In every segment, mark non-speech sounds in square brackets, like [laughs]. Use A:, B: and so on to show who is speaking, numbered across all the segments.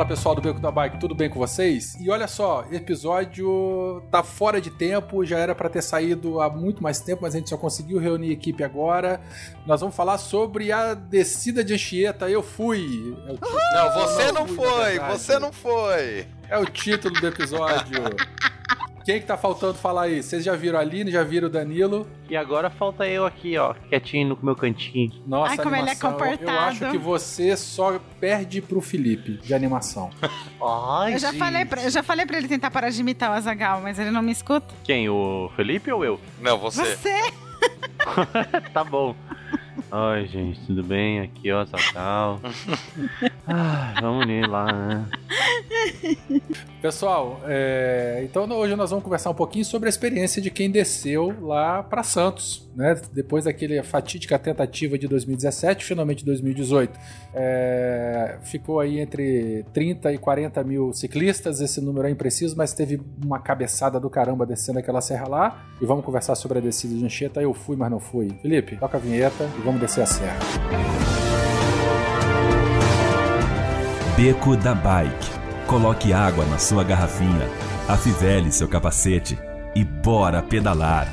A: Fala pessoal do Beco da Bike, tudo bem com vocês? E olha só, episódio tá fora de tempo, já era para ter saído há muito mais tempo, mas a gente só conseguiu reunir a equipe agora. Nós vamos falar sobre a descida de Anchieta. Eu fui.
B: É não, você não, não foi, você não foi.
A: É o título do episódio. [laughs] Quem que tá faltando falar aí? Vocês já viram a Aline, já viram o Danilo?
C: E agora falta eu aqui, ó, quietinho no meu cantinho.
A: Nossa,
D: Ai, como
A: animação.
D: ele é comportado.
A: Eu acho que você só perde pro Felipe de animação. [laughs]
C: Ai,
D: eu, já falei pra, eu já falei pra ele tentar parar de imitar o Azagal, mas ele não me escuta.
C: Quem? O Felipe ou eu?
B: Não, você.
D: Você! [laughs] [laughs]
C: tá bom. Oi, gente, tudo bem? Aqui, ó, Zagal. [laughs] ah, vamos ir lá, né?
A: Pessoal, é, então hoje nós vamos conversar um pouquinho sobre a experiência de quem desceu lá para Santos, né? Depois daquele fatídica tentativa de 2017, finalmente 2018. É, ficou aí entre 30 e 40 mil ciclistas, esse número é impreciso, mas teve uma cabeçada do caramba descendo aquela serra lá. E vamos conversar sobre a descida de Anchieta. Eu fui, mas não fui. Felipe, toca a vinheta e vamos descer a serra.
E: Beco da Bike. Coloque água na sua garrafinha, afivele seu capacete e bora pedalar.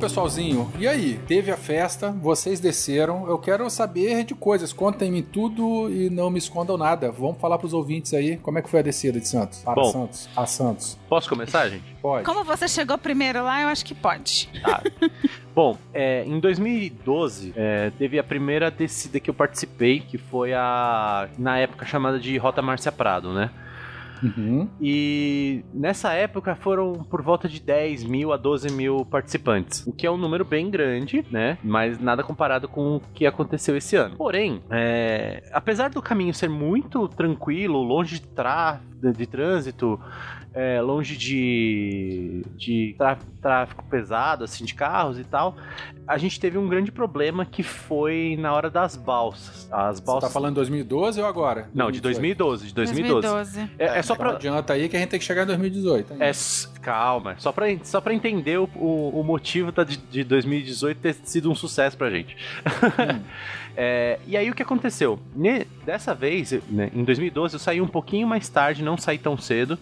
A: Pessoalzinho, e aí? Teve a festa, vocês desceram. Eu quero saber de coisas. Contem-me tudo e não me escondam nada. Vamos falar pros ouvintes aí como é que foi a descida de Santos. Para
C: Bom.
A: Santos. A Santos.
C: Posso começar, gente?
A: Pode.
D: Como você chegou primeiro lá, eu acho que pode.
C: Tá. [laughs] Bom, é, em 2012 é, teve a primeira descida que eu participei, que foi a na época chamada de Rota Márcia Prado, né?
A: Uhum.
C: E nessa época foram por volta de 10 mil a 12 mil participantes, o que é um número bem grande, né? Mas nada comparado com o que aconteceu esse ano. Porém, é, apesar do caminho ser muito tranquilo, longe de, tra de trânsito, é, longe de, de trá- tráfego pesado, assim, de carros e tal, a gente teve um grande problema que foi na hora das balsas. As
A: Você
C: balsas.
A: tá falando 2012 ou agora?
C: Não, de 2012, de 2012.
D: 2012.
C: É, é só
A: Então
C: pra.
A: adianta aí que a gente tem que chegar em 2018. ainda.
C: É, calma, só pra, só pra entender o, o, o motivo da, de, de 2018 ter sido um sucesso pra gente. [laughs] É, e aí o que aconteceu? Ne- dessa vez, né, em 2012, eu saí um pouquinho mais tarde, não saí tão cedo.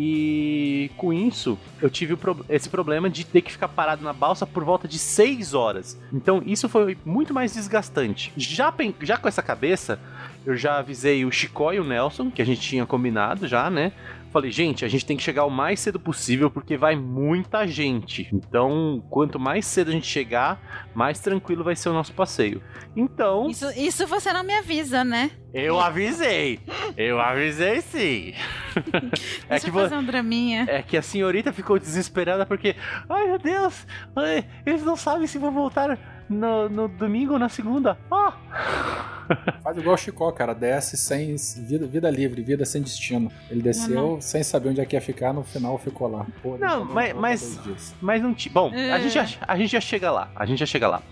C: E com isso, eu tive pro- esse problema de ter que ficar parado na balsa por volta de 6 horas. Então, isso foi muito mais desgastante. Já, já com essa cabeça, eu já avisei o Chicó e o Nelson, que a gente tinha combinado já, né? Falei, gente, a gente tem que chegar o mais cedo possível porque vai muita gente. Então, quanto mais cedo a gente chegar, mais tranquilo vai ser o nosso passeio. Então,
D: Isso, isso você não me avisa, né?
C: eu avisei. Eu avisei sim. [laughs] é
D: Deixa
C: que
D: eu
C: vo-
D: fazer um draminha.
C: é que a senhorita ficou desesperada porque, ai meu Deus, ai, eles não sabem se vão voltar no, no domingo ou na segunda. Ah! [laughs]
A: Faz igual o Chicó, cara. Desce sem vida, vida livre, vida sem destino. Ele desceu sem saber onde é que ia ficar, no final ficou lá. Pô,
C: Não, mas- mas-. Mas não tinha. Bom, a,
D: É.
C: gente já, a gente já chega lá. A gente já chega lá.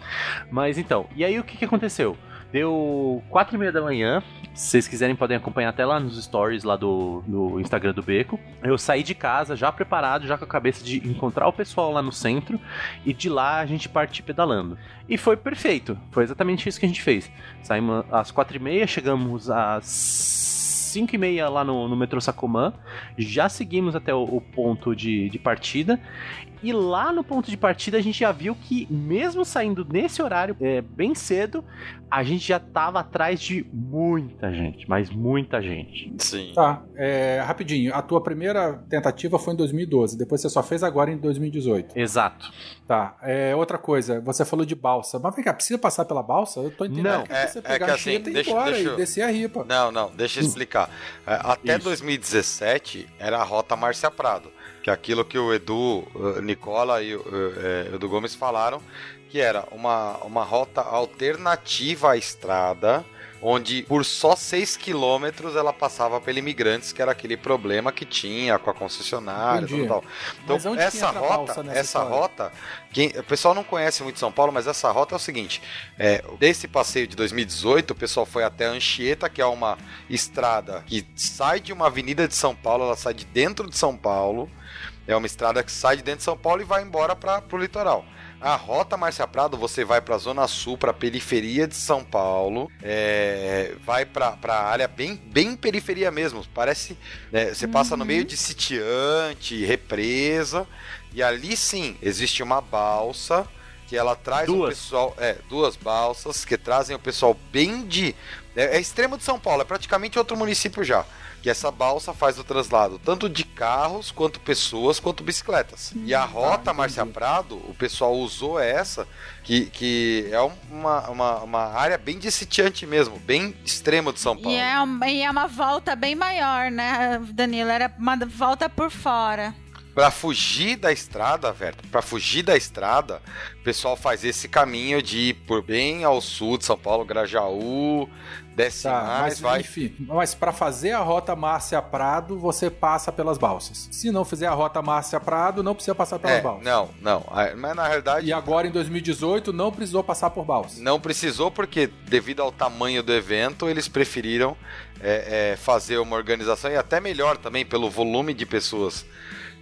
C: Mas então, e aí o que, que aconteceu? Deu quatro e meia da manhã. Se vocês quiserem, podem acompanhar até lá nos stories lá do, do Instagram do Beco. Eu saí de casa já preparado, já com a cabeça de encontrar o pessoal lá no centro e de lá a gente partir pedalando. E foi perfeito. Foi exatamente isso que a gente fez. Saímos às quatro e meia, chegamos às 5 e meia lá no, no metrô Sacomã, já seguimos até o, o ponto de, de partida, e lá no ponto de partida a gente já viu que, mesmo saindo nesse horário, é, bem cedo, a gente já tava atrás de muita gente, mas muita gente.
B: Sim.
A: Tá, é, rapidinho. A tua primeira tentativa foi em 2012, depois você só fez agora em 2018.
C: Exato.
A: Tá, é, outra coisa, você falou de balsa. Mas vem cá, precisa passar pela balsa? Eu tô entendendo
C: Não,
A: que
B: é-
A: você
B: é
A: pegar
B: que
A: a
B: assim,
A: e
B: deixa-
A: embora
B: deixa
A: e
B: eu-
A: descer a ripa.
B: Não, não, deixa eu explicar. É, Até
C: Isso.
B: 2017 era a rota Márcia Prado, Que é aquilo que o Edu, uh, Nicola e o uh, Edu Gomes falaram, que era uma, uma rota alternativa à estrada, onde por só 6 quilômetros ela passava pelo imigrantes, que era aquele problema que tinha com a concessionária e tal. Então, essa rota, essa história? rota, quem, o pessoal não conhece muito São Paulo, mas essa rota é o seguinte: é, desse passeio de 2018, o pessoal foi até Anchieta, que é uma estrada que sai de uma avenida de São Paulo, ela sai de dentro de São Paulo. É uma estrada que sai de dentro de São Paulo e vai embora para o litoral. A rota Márcia Prado, você vai para a Zona Sul, para a periferia de São Paulo, é, vai para a área bem, bem periferia mesmo. Parece. Né, você passa uhum. no meio de sitiante, represa, e ali sim existe uma balsa que ela traz duas. o pessoal. É, duas balsas que trazem o pessoal bem de. É, é extremo de São Paulo, é praticamente outro município já que essa balsa faz o traslado tanto de carros, quanto pessoas, quanto bicicletas. Hum, e a rota ah, Márcia Prado, o pessoal usou essa, que, que é uma, uma, uma área bem de sitiante mesmo, bem extremo de São Paulo.
D: E é, uma, e é uma volta bem maior, né, Danilo? Era uma volta por fora.
B: Pra fugir da estrada, velho, pra fugir da estrada, o pessoal faz esse caminho de ir por bem ao sul de São Paulo, Grajaú, desce tá, mais,
A: mas,
B: vai.
A: Enfim, mas para fazer a rota Márcia Prado, você passa pelas balsas. Se não fizer a rota Márcia Prado, não precisa passar pelas
B: é,
A: balsas.
B: Não, não. Mas na realidade.
A: E agora em 2018 não precisou passar por balsas.
B: Não precisou porque, devido ao tamanho do evento, eles preferiram é, é, fazer uma organização e até melhor também pelo volume de pessoas.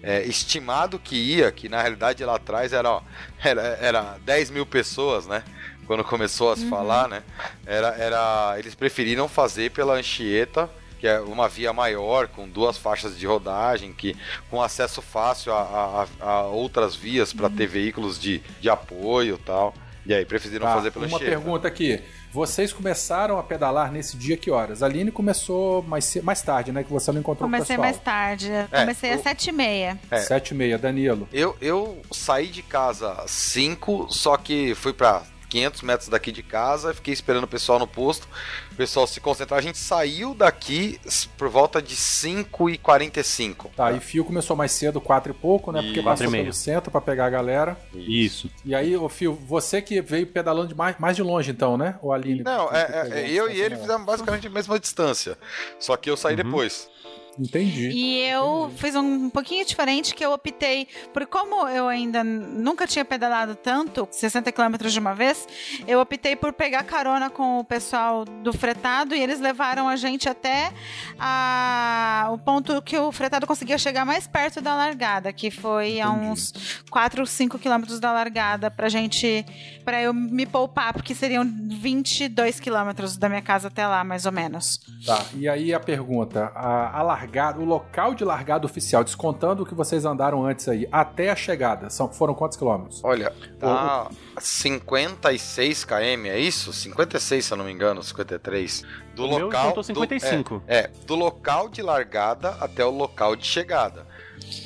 B: É, estimado que ia, que na realidade lá atrás era, ó, era, era 10 mil pessoas, né? quando começou a se uhum. falar, né? Era, era, eles preferiram fazer pela Anchieta, que é uma via maior, com duas faixas de rodagem, que com acesso fácil a, a, a outras vias para uhum. ter veículos de, de apoio tal. E aí, preferiram tá, fazer pela
A: Uma Anchieta. pergunta aqui. Vocês começaram a pedalar nesse dia que horas? A Aline começou mais, mais tarde, né? Que você não encontrou
D: Comecei
A: o
D: pessoal. mais tarde. É, Comecei às sete e meia.
A: É. Sete e meia, Danilo.
B: Eu, eu saí de casa às cinco, só que fui pra 500 metros daqui de casa, fiquei esperando o pessoal no posto, o pessoal se concentrar. A gente saiu daqui por volta de 5h45.
A: Tá, e Fio começou mais cedo, 4 e pouco, né? Porque passou pelo centro para pegar a galera.
C: Isso.
A: E aí, o Fio, você que veio pedalando de mais, mais de longe, então, né? O Aline?
B: Não, é, é, eu e ele fizemos basicamente a mesma distância. Só que eu saí uhum. depois.
A: Entendi.
D: E eu fiz um pouquinho diferente que eu optei, por como eu ainda nunca tinha pedalado tanto, 60 km de uma vez, eu optei por pegar carona com o pessoal do fretado e eles levaram a gente até a, o ponto que o fretado conseguia chegar mais perto da largada, que foi Entendi. a uns 4 ou 5 quilômetros da largada pra gente, pra eu me poupar, porque seriam 22 quilômetros da minha casa até lá, mais ou menos.
A: Tá, e aí a pergunta, a, a largada largada, o local de largada oficial, descontando o que vocês andaram antes aí, até a chegada, são, foram quantos quilômetros?
B: Olha, tá o, 56 km, é isso? 56, se eu não me engano, 53.
C: Do o local. Meu 55.
B: Do, é, é, do local de largada até o local de chegada.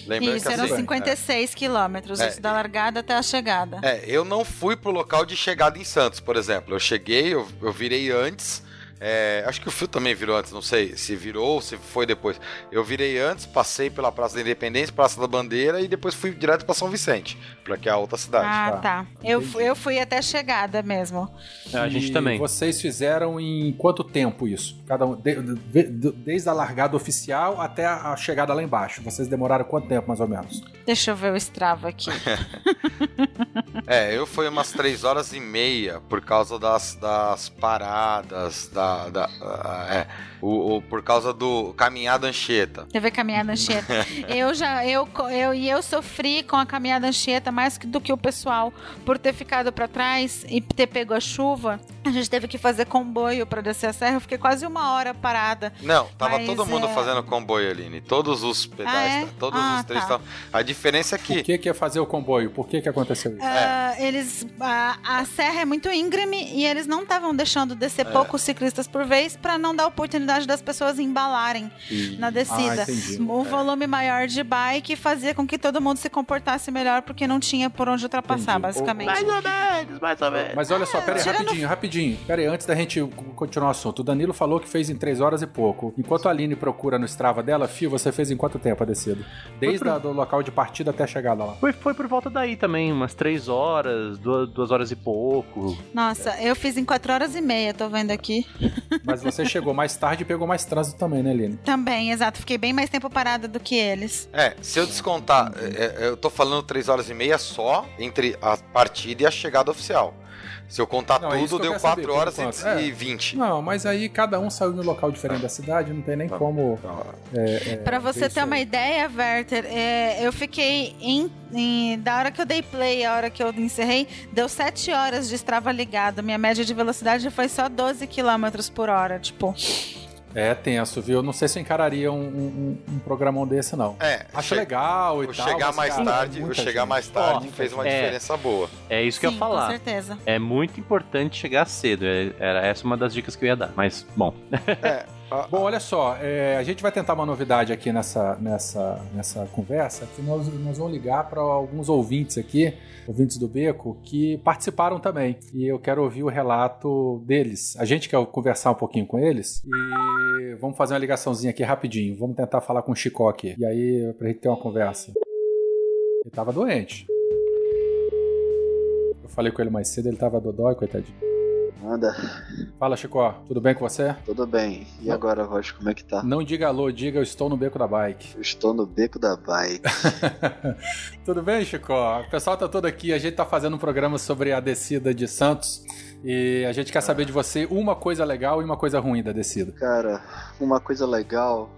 D: Lembra isso, eram 56 é. quilômetros, é, isso da largada até a chegada.
B: É, eu não fui pro local de chegada em Santos, por exemplo. Eu cheguei, eu, eu virei antes é, acho que o Fio também virou antes, não sei se virou ou se foi depois. Eu virei antes, passei pela Praça da Independência, Praça da Bandeira e depois fui direto para São Vicente, para que é a outra cidade.
D: Ah, tá. tá. Eu, eu fui até a chegada mesmo.
A: É, a gente e também. Vocês fizeram em quanto tempo isso? Cada um, de, de, de, desde a largada oficial até a chegada lá embaixo. Vocês demoraram quanto tempo, mais ou menos?
D: Deixa eu ver o Strava aqui. [laughs]
B: é, eu fui umas três horas e meia por causa das, das paradas, da da. da uh, é, o, o, por causa do caminhada Anchieta.
D: Teve caminhada Anchieta. [laughs] eu já. Eu, eu, e eu sofri com a caminhada Anchieta mais do que o pessoal por ter ficado para trás e ter pego a chuva. A gente teve que fazer comboio para descer a serra. Eu fiquei quase uma hora parada.
B: Não, tava todo mundo é... fazendo comboio, Aline. Todos os pedais, ah, é? todos ah, os três. Tá. A diferença é que.
A: Por que, que ia fazer o comboio? Por que, que aconteceu isso?
B: É,
D: ah, eles a, a serra é muito íngreme e eles não estavam deixando descer
B: É.
D: poucos ciclistas por vez para não dar oportunidade das pessoas embalarem na descida.
A: Ah, entendi.
D: o volume maior de bike fazia com que todo mundo se comportasse melhor porque não tinha por onde ultrapassar,
A: Entendi.
D: basicamente.
C: Mais ou menos, mais ou menos.
A: Mas olha só, pera aí,
D: tirando-
A: rapidinho, rapidinho. Pera aí, antes da gente continuar o assunto. O Danilo falou que fez em 3 horas e pouco. Enquanto a Aline procura no Strava dela, Fio, você fez em quanto tempo a descida? Desde
C: pro-
A: o local de partida até a chegada lá.
C: Foi, foi por volta daí também, umas três horas, duas, duas horas e pouco.
D: Nossa, eu fiz em 4 horas e meia, tô vendo aqui.
A: Mas você chegou mais tarde e pegou mais trânsito também, né, Aline?
D: Também, exato. Fiquei bem mais tempo parada do que eles.
B: É, se eu descontar, é, é, eu tô falando 3 horas e meia só entre a partida e a chegada oficial. Se eu contar
A: Não, é
B: tudo,
A: eu
B: deu
A: quero saber,
B: 4
A: por
B: horas
A: enquanto.
B: e,
A: É.
B: e 20.
A: Não, mas aí cada um saiu um local diferente da cidade, não tem nem como. É, é,
D: Pra você
A: ver
D: ter uma
A: aí.
D: ideia, Werther, é, eu fiquei em, em- Da hora que eu dei play, a hora que eu encerrei, deu 7 horas de Strava ligado. Minha média de velocidade foi só 12 km por hora. Tipo,
A: É tenso, viu? Não sei se eu encararia um, um, um programão desse, não.
B: É,
A: Acho
B: che-
A: legal e
B: o
A: tal.
B: chegar mais
A: cara,
B: tarde, o
A: muita
B: chegar
A: gente.
B: mais tarde
A: Ó,
B: fez uma
C: é.
B: diferença boa.
C: É isso que eu
D: sim,
C: ia
D: com
C: falar.
D: certeza.
C: É muito importante chegar cedo. é- Era essa uma das dicas que eu ia dar. Mas, bom.
B: É, [laughs] a-
A: Bom, olha só, é, a gente vai tentar uma novidade aqui nessa, nessa, nessa conversa, que nós, nós vamos ligar para alguns ouvintes aqui, ouvintes do Beco, que participaram também. E eu quero ouvir o relato deles. A gente quer conversar um pouquinho com eles e vamos fazer uma ligaçãozinha aqui rapidinho. Vamos tentar falar com o Chicó aqui. E aí, pra gente ter uma conversa. Ele tava doente. Eu falei com ele mais cedo, ele tava dodói, coitadinho.
F: Manda,
A: Fala, Chicó, tudo bem com você?
F: tudo bem. E
A: Não.
F: agora, Rocha, como é que tá?
A: Não diga alô, diga eu estou no beco da bike.
F: Eu estou no beco da bike. [laughs]
A: Tudo bem, Chico? O pessoal tá todo aqui. A gente tá fazendo um programa sobre a descida de Santos. E a gente quer saber de você uma coisa legal e uma coisa ruim da descida.
F: Cara, uma coisa legal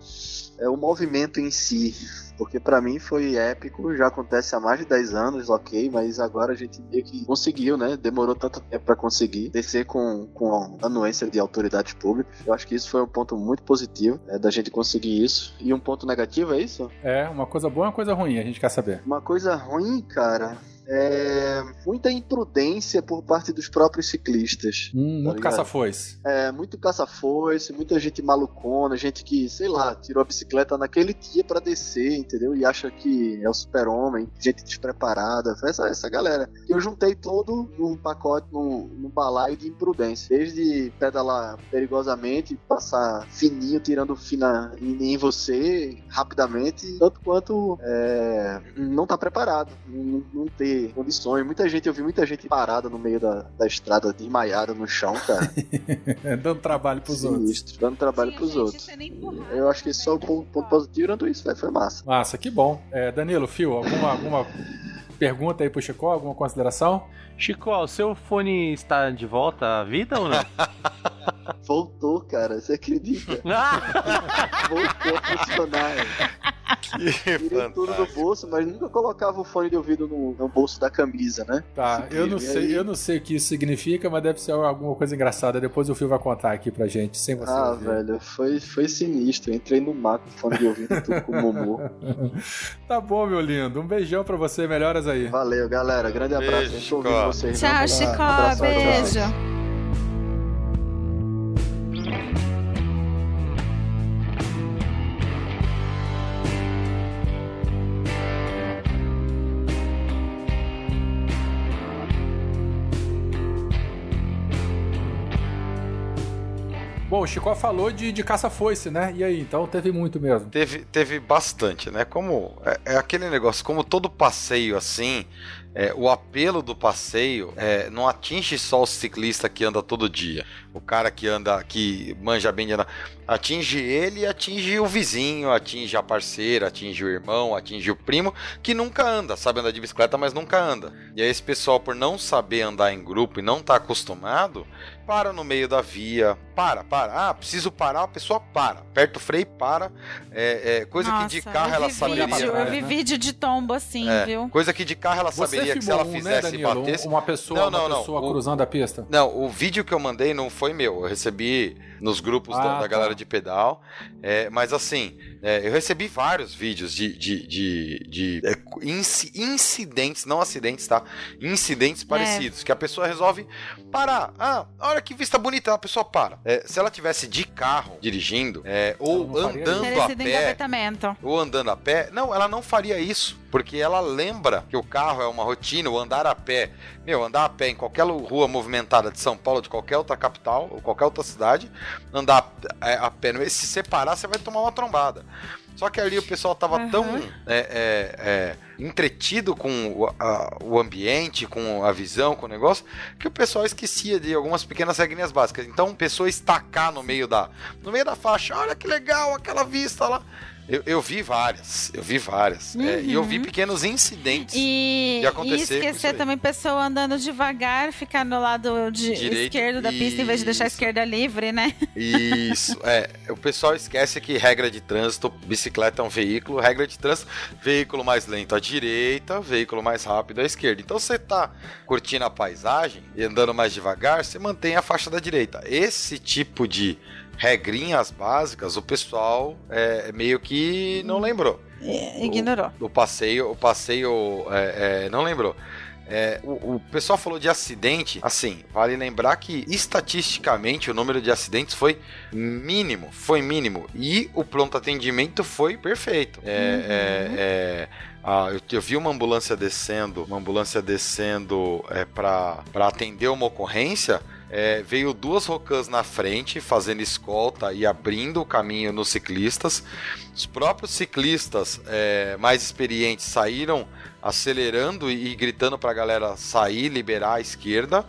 F: é o movimento em si. Porque pra mim foi épico, já acontece há mais de 10 anos, ok, mas agora a gente meio que conseguiu, né? Demorou tanto tempo pra conseguir descer com, com a anuência de autoridades públicas. Eu acho que isso foi um ponto muito positivo, é, da gente conseguir isso. E um ponto negativo é isso?
A: É, uma coisa boa e uma coisa ruim, a gente quer saber.
F: Uma coisa ruim, cara, é muita imprudência por parte dos próprios ciclistas.
A: Hum, muito
F: ligado?
A: caça-foice.
F: É, muito caça-foice, muita gente malucona, gente que, sei lá, tirou a bicicleta naquele dia pra descer, entendeu? E acha que é o super-homem, gente despreparada, essa, essa galera. Eu juntei todo num pacote, num, num balaio de imprudência. Desde pedalar perigosamente, passar fininho, tirando fina em, em você rapidamente, tanto quanto é, não tá preparado, não, não ter condições. Muita gente, eu vi muita gente parada no meio da, da estrada, desmaiada no chão, cara. [laughs]
A: Dando trabalho pros outros.
F: Sinistro, dando trabalho pros outros. Eu acho que só o ponto, ponto positivo tirando isso, velho. Foi massa.
A: Massa, que bom. É, Danilo, Fio, alguma, alguma pergunta aí pro Chico? Alguma consideração?
C: Chico, o seu fone está de volta à vida ou não? [laughs]
F: Voltou, cara. Você acredita? [laughs] Voltou a funcionar. [laughs]
B: Que
F: Tirei tudo do bolso, mas nunca colocava o fone de ouvido no, no bolso da camisa, né?
A: Tá, eu não sei,
F: aí?
A: eu não sei o que isso significa, mas deve ser alguma coisa engraçada. Depois o Fio vai contar aqui pra gente, sem você
F: Ah,
A: ouvir.
F: velho, foi, foi sinistro. Entrei no mato com fone de ouvido, tudo com o Momô. [laughs]
A: Tá bom, meu lindo. Um beijão pra você, melhoras aí.
F: Valeu, galera. Grande abraço.
B: Beijo, Chico.
F: vocês.
D: Tchau,
F: né?
D: Chico.
F: Abração, tchau.
D: Beijo.
A: Bom, o Chico falou de, de caça-foice, né? E aí, então teve muito mesmo.
B: Teve, teve bastante, né? Como é, é aquele negócio, como todo passeio assim, é, o apelo do passeio é, não atinge só o ciclista que anda todo dia, o cara que anda, que manja bem de andar, atinge ele atinge o vizinho, atinge a parceira, atinge o irmão, atinge o primo que nunca anda, sabe andar de bicicleta, mas nunca anda. E aí esse pessoal, por não saber andar em grupo e não estar acostumado, para no meio da via, para, para, ah, preciso parar, a pessoa para, aperta o freio e para, é, é, coisa que de
D: Nossa,
B: carro ela saberia.
D: vídeo, Eu vi
A: né?
D: vídeo de tombo assim,
B: É,
D: viu?
B: coisa que de carro ela
A: Você
B: teria que se ela
A: um,
B: fizesse
A: né,
B: e
A: Danilo?
B: batesse.
A: Uma pessoa,
B: Não,
A: uma
B: não, não.
A: pessoa
B: O-
A: cruzando a pista.
B: Não, o vídeo que eu mandei não foi meu. Eu recebi nos grupos da,
A: Ah,
B: da
A: tá.
B: galera de pedal. É, mas assim, é, eu recebi vários vídeos de, de, de, de, é, inci- incidentes, não acidentes, tá? Incidentes parecidos. Que a pessoa resolve parar. Ah, olha que vista bonita, a pessoa para. É, se ela tivesse de carro dirigindo, é, ou andando a pé, ou andando a pé, não, ela não faria isso, porque ela lembra que o carro é uma rotina, o andar a pé, meu, andar a pé em qualquer rua movimentada de São Paulo, de qualquer outra capital, ou qualquer outra cidade, andar a, é, a pé, se separar, você vai tomar uma trombada. Só que ali o pessoal tava
D: Aham.
B: tão é, é, é, entretido com o, a- o ambiente, com a visão, com o negócio, que o pessoal esquecia de algumas pequenas regrinhas básicas. Então, pessoa estacar no meio da, no meio da faixa, olha que legal aquela vista lá. Eu, eu vi várias, eu vi várias. É, e eu vi pequenos incidentes.
D: Uhum. E,
B: de acontecer
D: e
B: isso
D: esquecer também pessoa andando devagar, ficar no lado de
B: Direito,
D: esquerdo da pista em vez de deixar a
B: isso.
D: esquerda livre, né?
B: Isso, é. O pessoal esquece que regra de trânsito, bicicleta é um veículo, regra de trânsito, veículo mais lento à direita, veículo mais rápido à esquerda. Então você tá curtindo a paisagem e andando mais devagar, você mantém a faixa da direita. Esse tipo de regrinhas básicas, o pessoal é, meio que não lembrou.
D: E- Ignorou.
B: O passeio, o passeio é, é, não lembrou. É, o, o pessoal falou de acidente. Assim, vale lembrar que estatisticamente o número de acidentes foi mínimo, foi mínimo e o pronto atendimento foi perfeito. É, é, é, ah, eu, eu vi uma ambulância descendo, uma ambulância descendo é, para atender uma ocorrência. É, veio duas rocãs na frente, fazendo escolta e abrindo o caminho nos ciclistas. Os próprios ciclistas é, mais experientes saíram acelerando e, e gritando para a galera sair, liberar a esquerda.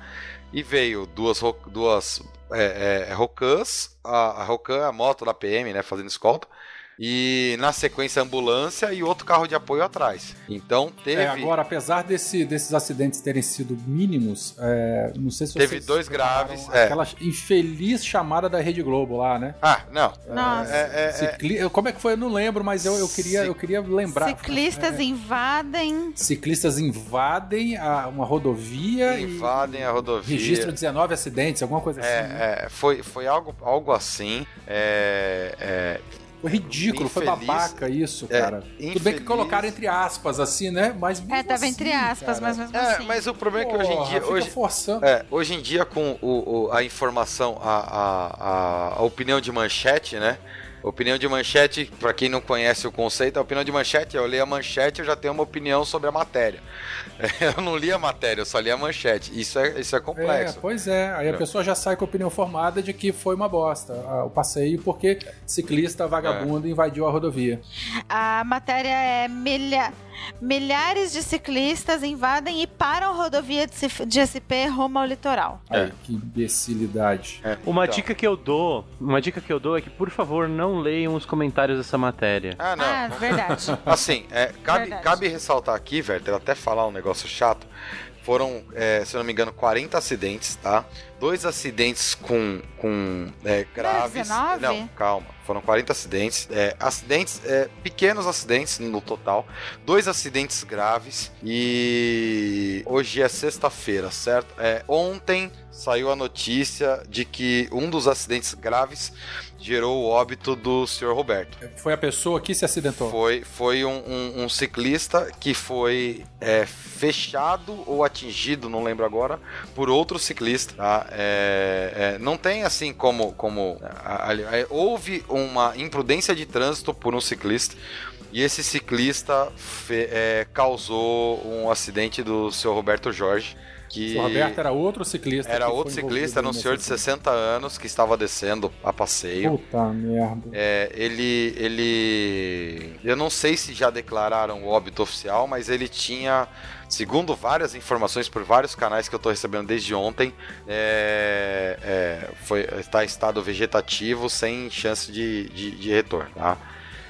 B: E veio duas, duas é, é, rocãs, a, a rocã, a moto da PM, né, fazendo escolta. E na sequência ambulância e outro carro de apoio atrás. Então teve.
A: É, agora, apesar desse- desses acidentes terem sido mínimos, é, não sei se
B: Teve
A: vocês
B: dois graves, é.
A: Aquela infeliz chamada da Rede Globo lá, né?
B: Ah, não.
D: Nossa.
B: É, é, é,
A: Cicli- Como é que foi? Eu não lembro, mas eu, eu, queria, eu queria lembrar.
D: Ciclistas
B: É.
D: invadem.
A: Ciclistas invadem a- uma rodovia
B: invadem
A: e
B: a rodovia.
A: registram 19 acidentes, alguma coisa assim. né?
B: É, é, foi, foi algo, algo assim. É, é,
A: Foi ridículo, foi
B: infeliz.
A: babaca isso,
B: É,
A: cara. Tudo bem que
B: infeliz.
A: colocaram entre aspas, assim, né? Mas mesmo
D: É, tava
A: assim,
D: entre aspas,
A: cara.
D: mas mesmo
B: é,
D: assim.
B: mas o problema é que hoje em
A: Porra,
B: dia. Hoje,
A: forçando.
B: É, hoje em dia, com o, o- a informação, a, a, a, a opinião de manchete, né? Opinião de manchete, pra quem não conhece o conceito, a opinião de manchete, eu leio a manchete eu já tenho uma opinião sobre a matéria. [laughs] Eu não li a matéria, eu só li a manchete. Isso é, isso é
A: É,
B: complexo.
A: pois é. Aí a
B: É.
A: pessoa já sai com a opinião formada de que foi uma bosta o passeio porque ciclista vagabundo invadiu a rodovia.
D: A matéria é milha... milhares de ciclistas invadem e param a rodovia de SP rumo ao litoral.
B: É.
A: Ai, que imbecilidade.
B: É,
C: Uma
B: então.
C: dica que eu dou, uma dica que eu dou é que por favor não leiam os comentários dessa matéria.
B: Ah, não.
D: ah, verdade. [laughs]
B: Assim, é, cabe,
D: Verdade.
B: cabe ressaltar aqui, Werther, até falar um negócio chato. Foram, é, se eu não me engano, 40 acidentes, tá? Dois acidentes com, com é, graves.
D: 19?
B: Não, calma. Foram 40 acidentes. É, acidentes, é, pequenos acidentes no total. Dois acidentes graves. E hoje é sexta-feira, certo? É, ontem saiu a notícia de que um dos acidentes graves gerou o óbito do senhor Roberto.
A: Foi a pessoa que se acidentou.
B: Foi, foi um, um- um ciclista que foi é, fechado ou atingido, não lembro agora, por outro ciclista. tá? É, é, não tem assim como. como a- ali- é, houve uma imprudência de trânsito por um ciclista. E esse ciclista fe- é, causou um acidente do seu Roberto Jorge. Que
A: O Roberto era outro ciclista.
B: era outro ciclista, era um senhor de
A: acidente.
B: 60 anos que estava descendo a passeio.
A: Puta merda.
B: É, ele, ele. Eu não sei se já declararam o óbito oficial, mas ele tinha, segundo várias informações por vários canais que eu tô recebendo desde ontem, é, é, foi, está em estado vegetativo sem chance de, de, de retorno, tá?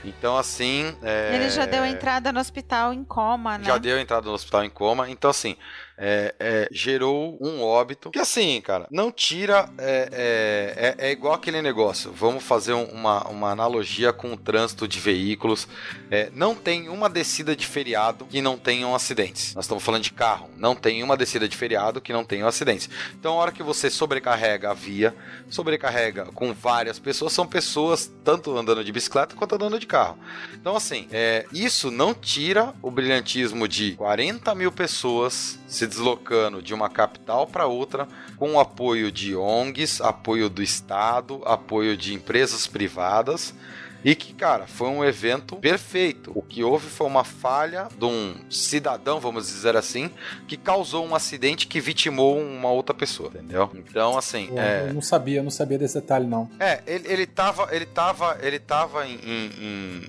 B: Então, assim. é,
D: Ele já deu entrada no hospital em coma, né?
B: Já deu entrada no hospital em coma. Então, assim, é, é, gerou um óbito. Que assim, cara, não tira. É, é, é, é igual aquele negócio. Vamos fazer uma, uma analogia com o trânsito de veículos. É, não tem uma descida de feriado que não tenham acidentes. Nós estamos falando de carro. Não tem uma descida de feriado que não tenham acidentes. Então, a hora que você sobrecarrega a via, sobrecarrega com várias pessoas, são pessoas tanto andando de bicicleta quanto andando de carro. Então, assim, isso não tira o brilhantismo de 40 mil pessoas se deslocando de uma capital para outra com apoio de ONGs, apoio do Estado, apoio de empresas privadas. E que, cara, foi um evento perfeito. O que houve foi uma falha de um cidadão, vamos dizer assim, que causou um acidente que vitimou uma outra pessoa, entendeu? Então, assim. É...
A: Eu não sabia, eu não sabia desse detalhe, não.
B: É, ele, ele tava, ele tava, ele tava em, em,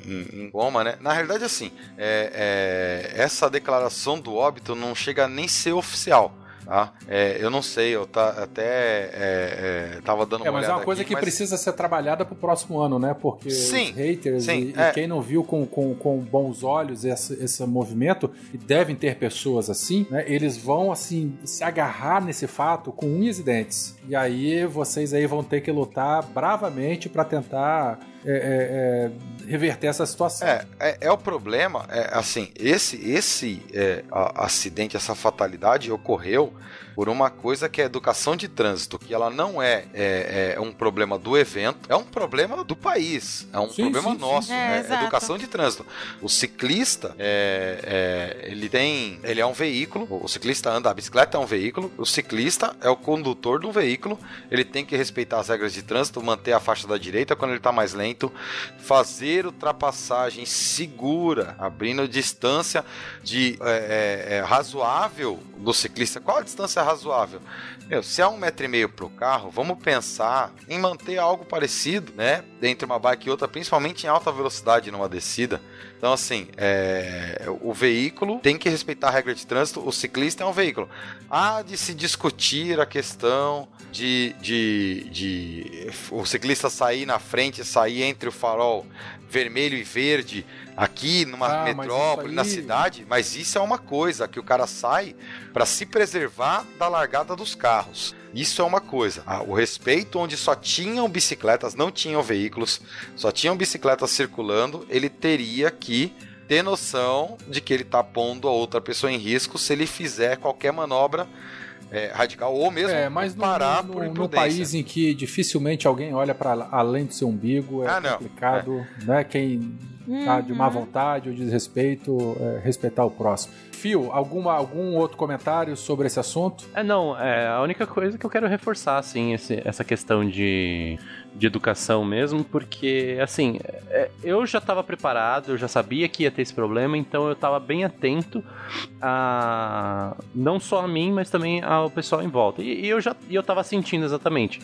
B: em, em Goma, né? Na realidade, assim, é, é, essa declaração do óbito não chega a nem ser oficial. Tá? É, eu não sei, eu tá, até é, é, tava dando uma
A: É, mas é
B: olhada
A: uma coisa
B: aqui,
A: que
B: mas-
A: precisa ser trabalhada pro próximo ano, né? Porque
B: Sim,
A: os haters
B: sim,
A: e,
B: é.
A: e quem não viu com, com, com bons olhos esse, esse movimento, e devem ter pessoas assim, né? Eles vão, assim, se agarrar nesse fato com unhas e dentes. E aí vocês aí vão ter que lutar bravamente para tentar é, é, é, reverter essa situação.
B: É, é, é o problema, é, assim, esse, esse acidente, essa fatalidade ocorreu por uma coisa que é educação de trânsito, que ela não é, é, é um problema do evento, é um problema do país, é um
A: Sim,
B: problema
A: sim, sim.
B: nosso,
D: É,
B: né? educação de trânsito. O ciclista, é, é, ele tem, ele é um veículo, o ciclista anda, a bicicleta é um veículo, o ciclista é o condutor do veículo, ele tem que respeitar as regras de trânsito, manter a faixa da direita quando ele está mais lento, fazer ultrapassagem segura, abrindo distância de é, é, é, razoável do ciclista. Qual a distância razoável? Meu, se é um metro e meio para o carro, vamos pensar em manter algo parecido, né, entre uma bike e outra, principalmente em alta velocidade numa descida. Então, assim, é, o veículo tem que respeitar a regra de trânsito, o ciclista é um veículo. Há de se discutir a questão de, de, de o ciclista sair na frente, sair entre o farol vermelho e verde aqui numa
A: Ah,
B: metrópole,
A: isso
B: na
A: aí-
B: cidade, mas isso é uma coisa que o cara sai para se preservar da largada dos carros. Isso é uma coisa. Ah, o respeito onde só tinham bicicletas, não tinham veículos, só tinham bicicletas circulando, ele teria que ter noção de que ele está pondo a outra pessoa em risco se ele fizer qualquer manobra é, radical ou mesmo
A: É, mas no,
B: parar
A: no,
B: por
A: no
B: imprudência.
A: país em que dificilmente alguém olha para além do seu umbigo, é
B: Ah, não.
A: complicado, né? Quem tá de má vontade ou de desrespeito, é, respeitar o próximo. Fio, alguma, algum outro comentário sobre esse assunto?
C: É, não, é a única coisa que eu quero reforçar, assim, esse- essa questão de, de educação mesmo, porque, assim, é, eu já estava preparado, eu já sabia que ia ter esse problema, então eu estava bem atento a não só a mim, mas também ao pessoal em volta. E, e eu já e eu tava sentindo exatamente.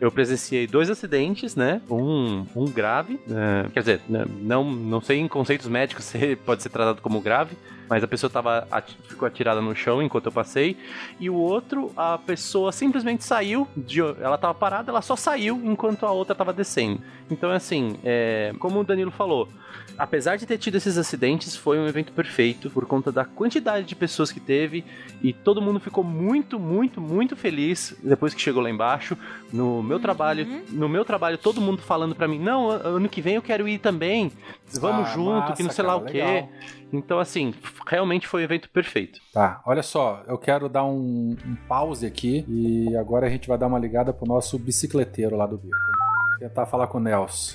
C: Eu presenciei dois acidentes, né? Um, um grave, é, quer dizer, né, não, não sei em conceitos médicos [laughs] se pode ser tratado como grave, mas a pessoa tava, ficou atirada no chão enquanto eu passei. E o outro, a pessoa simplesmente saiu, de, ela tava parada, ela só saiu enquanto a outra tava descendo. Então, assim, é, como o Danilo falou, apesar de ter tido esses acidentes, foi um evento perfeito por conta da quantidade de pessoas que teve e todo mundo ficou muito, muito, muito feliz depois que chegou lá embaixo. No meu trabalho, no meu trabalho, todo mundo falando pra mim: "Não, ano que vem eu quero ir também. Vamos
A: Ah,
C: junto,
A: massa,
C: que não sei lá
A: cara,
C: o quê".
A: legal.
C: Então, assim, realmente foi um evento perfeito.
A: Tá, olha só, eu quero dar um, um pause aqui e agora a gente vai dar uma ligada pro nosso bicicleteiro lá do bico. Tentar falar com o Nelson.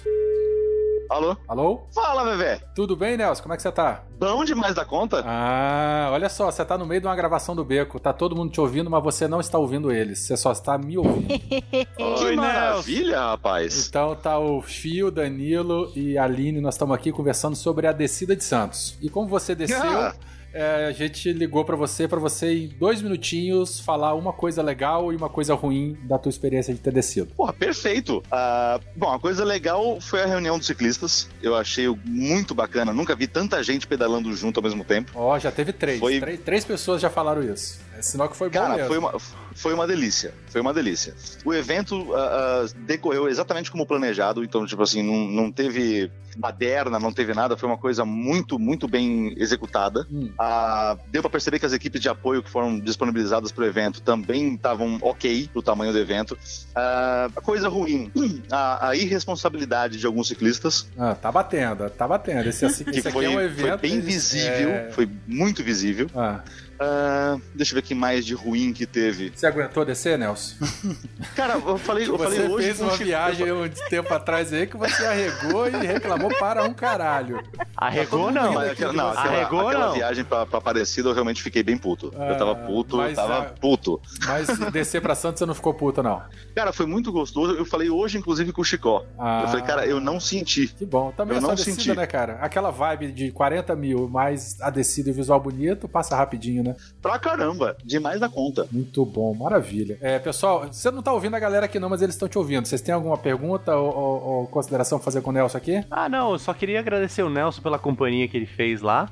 G: Alô?
A: Alô?
G: Fala, bebê.
A: Tudo bem, Nelson? Como é que você tá?
G: Bom demais da conta?
A: Ah, olha só, você tá no meio de uma gravação do beco. Tá todo mundo te ouvindo, mas você não está ouvindo eles. Você só está me ouvindo. [laughs]
G: que maravilha, rapaz.
A: Então tá o Fio, Danilo e a Aline, nós estamos aqui conversando sobre a descida de Santos. E como você desceu,
G: Ah.
A: É, a gente ligou pra você, pra você em dois minutinhos falar uma coisa legal e uma coisa ruim da tua experiência de ter descido.
G: Porra, perfeito. Ah, bom, a coisa legal foi a reunião dos ciclistas. Eu achei muito bacana. Nunca vi tanta gente pedalando junto ao mesmo tempo.
A: Ó, já teve três.
G: Foi-
A: três. três pessoas já falaram isso. É sinal que foi bom
G: Cara,
A: mesmo.
G: foi uma, foi uma delícia. Foi uma delícia. O evento ah, ah, decorreu exatamente como planejado, então, tipo assim, não, não teve baderna, não teve nada, foi uma coisa muito, muito bem executada.
A: Hum.
G: Ah, deu pra perceber que as equipes de apoio que foram disponibilizadas pro evento também estavam ok pro tamanho do evento. A coisa ruim, a, a irresponsabilidade de alguns ciclistas,
A: Ah, tá batendo, tá batendo. Esse, esse, [laughs]
G: que
A: esse
G: foi,
A: é um
G: foi
A: evento.
G: bem
A: eles-
G: visível,
A: é-
G: foi muito visível.
A: Ah,
G: Ah, deixa eu ver que mais de ruim que teve.
A: você aguentou descer, Nelson? [laughs]
G: Cara, eu falei, eu falei
A: Você
G: hoje
A: fez
G: com o
A: uma viagem um tempo atrás aí que você arregou e reclamou para um caralho.
C: Arregou não.
G: Mas aquela, não, aquela,
C: Arregou,
G: aquela
C: não.
G: viagem pra, pra Aparecida eu realmente fiquei bem puto.
A: Ah,
G: eu tava puto,
A: mas
G: eu tava puto.
A: Mas descer pra Santos você não ficou puto, não.
G: Cara, foi muito gostoso. Eu falei hoje, inclusive, com o Chicó.
A: Ah.
G: Eu falei, cara, eu não senti.
A: Que bom. Também
G: Eu
A: é só
G: não
A: descida,
G: senti.
A: né, cara? Aquela vibe de 40 mil mais a descida e o visual bonito passa rapidinho, né?
G: Pra caramba, demais da conta.
A: Muito bom, maravilha. É, pessoal, você não tá ouvindo a galera aqui não, mas eles estão te ouvindo. Vocês têm alguma pergunta ou, ou- ou consideração pra fazer com o Nelson aqui?
C: Ah, não, eu só queria agradecer o Nelson pela companhia que ele fez lá.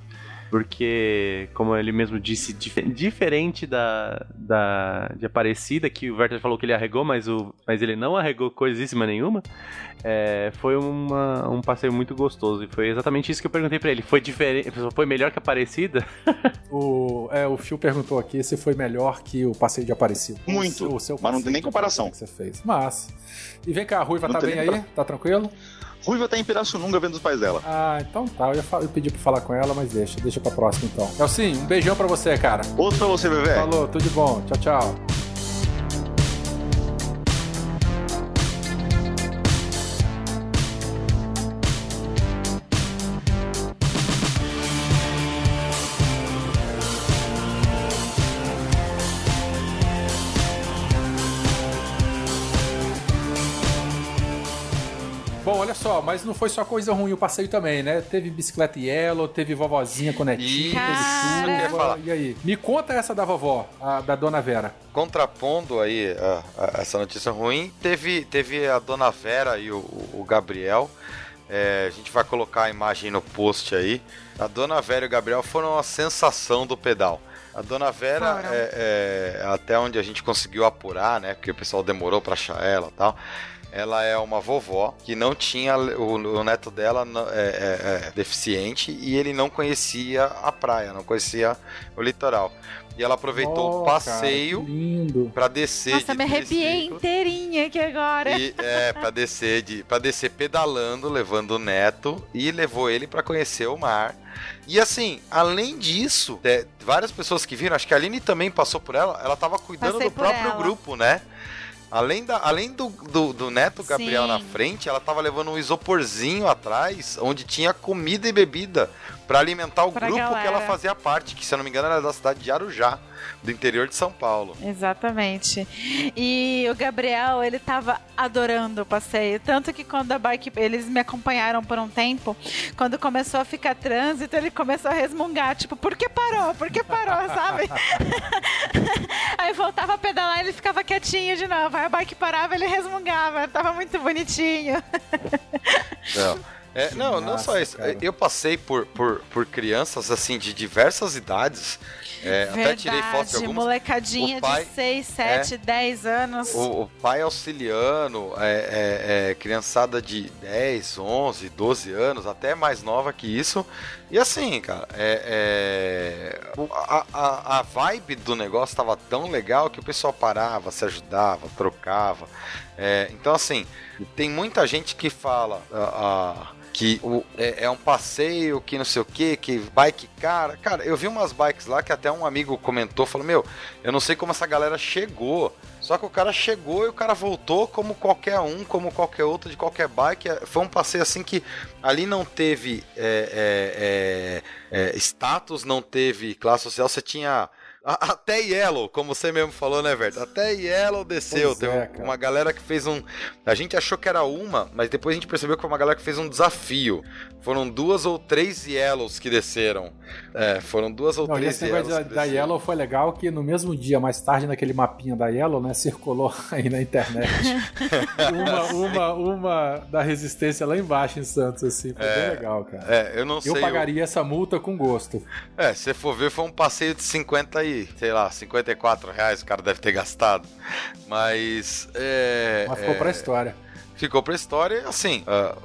C: Porque, como ele mesmo disse, dif- diferente da, da de Aparecida, que o Werther falou que ele arregou, mas, o, mas ele não arregou coisíssima nenhuma, é, foi uma, um passeio muito gostoso. E foi exatamente isso que eu perguntei pra ele. Foi diferente, foi melhor que Aparecida? [laughs]
A: O, é, o Phil perguntou aqui se foi melhor que o passeio de Aparecido.
G: Muito,
A: O seu
G: mas não tem nem comparação.
A: Aparecida Que você fez. Mas. E vem cá, a Ruiva
G: Não
A: tá bem aí?
G: compara-
A: Tá tranquilo?
G: Ruiva tá em Pirassununga vendo os pais dela.
A: Ah, então tá. Eu, ia eu pedi pra falar com ela, mas deixa. Deixa pra próxima então. Nelson, um beijão pra você, cara.
G: Outro pra você, bebê.
A: Falou, tudo de bom. Tchau, tchau. Só, mas não foi só coisa ruim o passeio também, né? Teve bicicleta yellow, teve vovozinha com netinho, teve chuva. E aí? Me conta essa da vovó, a da dona Vera.
B: Contrapondo aí a- a- essa notícia ruim, teve, teve a Dona Vera e o, o Gabriel. É, a gente vai colocar a imagem no post aí. A Dona Vera e o Gabriel foram a sensação do pedal. A Dona Vera, é, é, até onde a gente conseguiu apurar, né? Porque o pessoal demorou pra achar ela e tal. Ela é uma vovó que não tinha. O, o neto dela é, é- é deficiente e ele não conhecia a praia, não conhecia o litoral. E ela aproveitou
A: Oh,
B: o passeio. Pra descer
D: Nossa,
B: de
D: me arrepiei inteirinha aqui agora.
B: e é para descer de para descer pedalando, levando o neto e levou ele pra conhecer o mar. E assim, além disso, é, várias pessoas que viram, acho que a Aline também passou por ela, ela tava cuidando
D: Passei
B: do próprio
D: ela.
B: grupo, né? Além, da, além do, do, do neto Gabriel
D: Sim.
B: na frente, ela tava levando um isoporzinho atrás, onde tinha comida e bebida pra alimentar o
D: Pra
B: grupo que ela
D: galera.
B: fazia parte, que se eu não me engano era da cidade de Arujá, do interior de São Paulo.
D: Exatamente. E o Gabriel, ele tava adorando o passeio. Tanto que quando a bike. Eles me acompanharam por um tempo. Quando começou a ficar trânsito, ele começou a resmungar. Tipo, por que parou? Por que parou, [laughs] sabe? [laughs] Aí voltava a pedalar ele ficava quietinho de novo. Aí a bike parava, ele resmungava. Tava muito bonitinho.
B: Não. [laughs] É, não, não só isso.
A: cara.
B: Eu passei por, por, por crianças assim de diversas idades. É, até tirei foto de
D: Verdade,
B: algumas.
D: molecadinha
B: pai-
D: de 6, 7, 10 anos.
B: O, o pai auxiliando, é, é, é, criançada de 10, 11, 12 anos, até mais nova que isso. E assim, cara, é, é, a, a, a vibe do negócio tava tão legal que o pessoal parava, se ajudava, trocava. É, então, assim, tem muita gente que fala ah, que o, é, é um passeio, que não sei o que, que bike cara. Cara, eu vi umas bikes lá que até um amigo comentou, falou, meu, eu não sei como essa galera chegou. Só que o cara chegou e o cara voltou como qualquer um, como qualquer outro de qualquer bike. É, Foi um passeio assim que ali não teve é, é, é, é, status, não teve classe social. Você tinha a- até Yellow, como você mesmo falou, né, Verto? Até Yellow desceu.
A: Pois
B: Teve
A: é,
B: uma galera que fez um. A gente achou que era uma, mas depois a gente percebeu que foi uma galera que fez um desafio. Foram duas ou três Yellows que desceram. É, foram duas ou
A: Não, e
B: três Yellows.
A: da,
B: que
A: da. Yellow foi legal que no mesmo dia, mais tarde, naquele mapinha da Yellow, né, circulou [laughs] aí na internet [laughs] uma, uma, uma da resistência lá embaixo em Santos, assim. Foi bem legal, cara.
B: É, eu não sei.
A: Eu pagaria essa multa com gosto.
B: É, se você for ver, foi um passeio de 50 aí, sei lá, 54 reais o cara deve ter gastado. Mas. É,
A: Mas ficou
B: é,
A: pra história.
B: ficou pra história, assim, ah,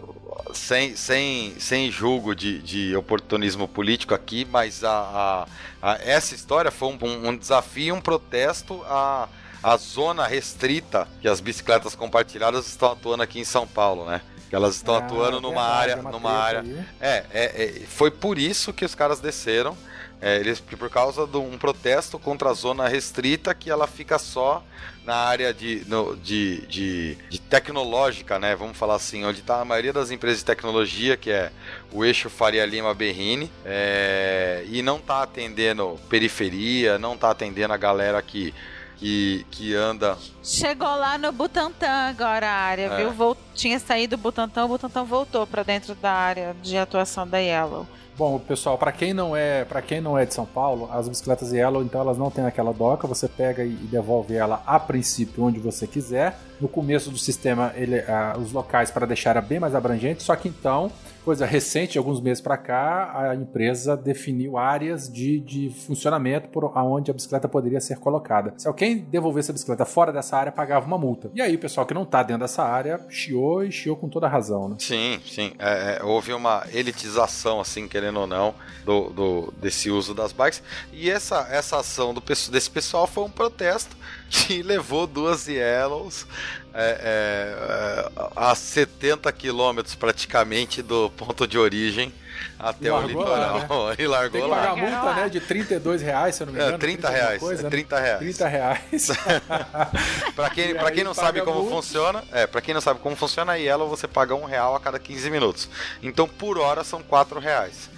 B: sem, sem, sem julgo de, de oportunismo político aqui, mas a, a- a- essa história foi um, um- desafio, um protesto à, à zona restrita que as bicicletas compartilhadas estão atuando aqui em São Paulo, né? Que elas estão
A: Ah,
B: atuando numa área,
A: é uma
B: numa área é, é, é, foi por isso que os caras desceram. É, eles, por causa de um protesto contra a zona restrita que ela fica só na área de, no- de, de, de tecnológica, né? Vamos falar assim, onde está a maioria das empresas de tecnologia, que é o eixo Faria Lima Berrini, é, e não tá atendendo periferia, não tá atendendo a galera que, que, que anda
D: Chegou lá no Butantã agora a área,
B: É.
D: viu? Tinha saído do Butantã, o Butantã voltou pra dentro da área de atuação da Yellow.
A: Bom, pessoal, para quem não é, para quem não é de São Paulo, as bicicletas Yellow, então elas não têm aquela doca, você pega e devolve ela a princípio onde você quiser. No começo do sistema, ele, ah, os locais para deixar era bem mais abrangente, só que então, coisa recente, alguns meses para cá, a empresa definiu áreas de, de funcionamento por onde a bicicleta poderia ser colocada. Se alguém devolvesse a bicicleta fora dessa área, pagava uma multa. E aí o pessoal que não tá dentro dessa área chiou e chiou com toda a razão, né?
B: Sim, sim. É, é, houve uma elitização, assim, querendo ou não, do, do- desse uso das bikes. E essa, essa ação do, desse pessoal foi um protesto que levou duas Yellows é, é, é, a 70 quilômetros praticamente do ponto de origem até o
A: largou lá,
B: litoral. [laughs] E
A: Tem
B: largou
A: que
B: lá.
A: pagar
D: Largaram
A: multa,
D: lá.
A: né, de 32 reais, se eu não me
B: É,
A: engano.
B: 30
A: alguma
B: reais.
A: coisa,
B: é
A: né?
B: 30 reais.
A: 30 reais. [laughs]
B: Pra quem, pra quem não sabe como
A: multa.
B: funciona, é, para quem não sabe como funciona a Yellow, você paga um real a cada 15 minutos. Então por hora são 4 reais.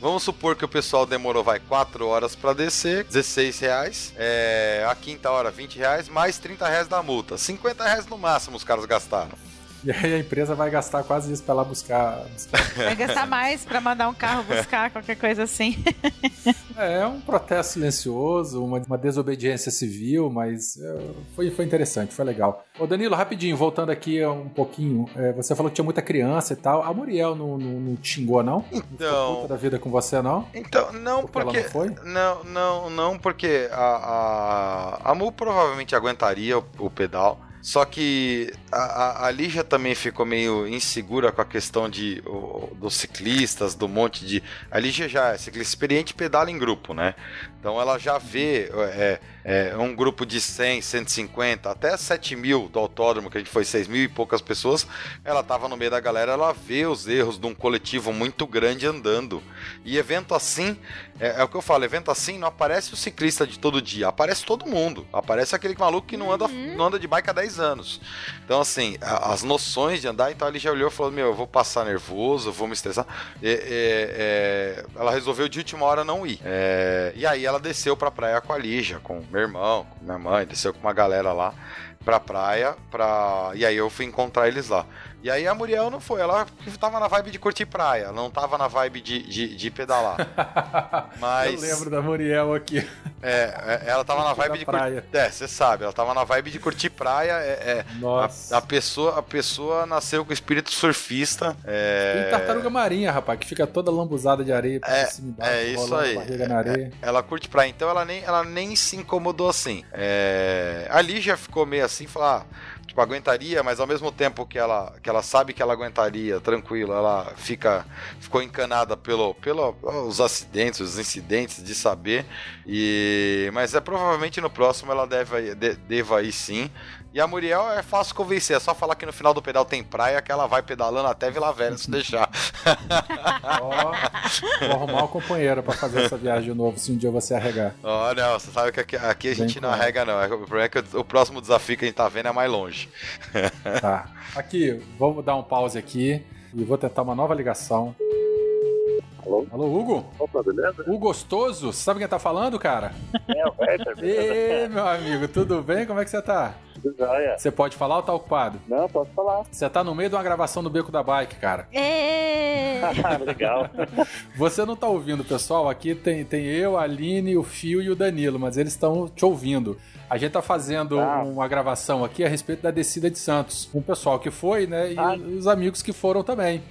B: Vamos supor que o pessoal demorou, vai, 4 horas pra descer, 16 reais. É, a quinta hora, 20 reais, mais 30 reais da multa. 50 reais no máximo os caras gastaram. [laughs]
A: E aí a empresa vai gastar quase isso pra lá buscar.
D: Vai gastar mais pra mandar um carro buscar, qualquer coisa assim. [laughs]
A: É, é um protesto silencioso, uma, uma desobediência civil, mas é, foi, foi interessante, foi legal. Ô Danilo, rapidinho, voltando aqui um pouquinho, é, você falou que tinha muita criança e tal. A Muriel não, não, não te xingou, não? Não
B: Então-
A: puta da vida com você, não?
B: Então, não,
A: Porque
B: porque.
A: não foi?
B: Não, não, não, porque a, a, a Mu provavelmente aguentaria o, o pedal. Só que a, a, a Lígia também ficou meio insegura com a questão de, o- dos ciclistas, do monte de. A Lígia já é ciclista experiente pedala em grupo, né? Então ela já vê é, é, um grupo de 100, 150, até 7 mil do autódromo, que a gente foi 6 mil e poucas pessoas. Ela tava no meio da galera, ela vê os erros de um coletivo muito grande andando. E evento assim, é, é o que eu falo, evento assim não aparece o ciclista de todo dia, aparece todo mundo. Aparece aquele maluco que não anda, não anda de bike há 10 anos. Então, assim, a- as noções de andar, então ele já olhou e falou: Meu, eu vou passar nervoso, eu vou me estressar. É, ela resolveu de última hora não ir. É, e aí ela desceu pra praia com a Lígia, com meu irmão, com minha mãe, desceu com uma galera lá pra praia, pra... e aí eu fui encontrar eles lá. E aí a Muriel não foi, ela tava na vibe de curtir praia, não tava na vibe de, de, de pedalar. [laughs] Mas.
A: Eu lembro da Muriel aqui.
B: É, é, ela tava na vibe de
A: praia.
B: curtir. É, você sabe, ela tava na vibe de curtir praia. É, é,
A: Nossa.
B: a, a pessoa, a pessoa nasceu com espírito surfista. É,
A: Tem tartaruga marinha, rapaz, que fica toda lambuzada de areia pra
B: É,
A: cima embaixo,
B: é isso aí.
A: areia.
B: Ela curte praia, então ela nem, ela nem se incomodou assim. É, a Lígia ficou meio assim, falou, ah, tipo, aguentaria, mas ao mesmo tempo que ela, que ela sabe que ela aguentaria, tranquilo, ela fica, ficou encanada pelo, pelo, os acidentes, os incidentes de saber. E, mas é provavelmente no próximo ela deve, de, deva ir sim. E a Muriel é fácil convencer, é só falar que no final do pedal tem praia que ela vai pedalando até Vila Velha se deixar. [laughs]
A: Ó, vou arrumar um companheiro pra fazer essa viagem de novo, se um dia você arregar.
B: Ó, não, você sabe que aqui, aqui a gente
A: com
B: não
A: ela.
B: arrega, não. O problema é que o próximo desafio que a gente tá vendo é mais longe.
A: Tá. Aqui, vamos dar um pause aqui e vou tentar uma nova ligação.
H: Alô?
A: Alô, Hugo?
H: Opa, beleza?
A: Hugo Gostoso? Você sabe quem tá falando, cara?
H: É, o Werther? [laughs]
A: Ê, meu amigo, tudo bem? Como é que você tá?
H: Tudo jóia.
A: Você pode falar ou tá ocupado?
H: Não, posso falar.
A: Você tá no meio de uma gravação do Beco da Bike, cara.
D: Ê! [laughs]
H: Legal. [laughs]
A: Você não tá ouvindo, pessoal. Aqui tem, tem eu, a Aline, o Fio e o Danilo, mas eles estão te ouvindo. A gente tá fazendo
H: Ah.
A: uma gravação aqui a respeito da descida de Santos. Com o pessoal que foi, né? E
H: Ah.
A: os amigos que foram também.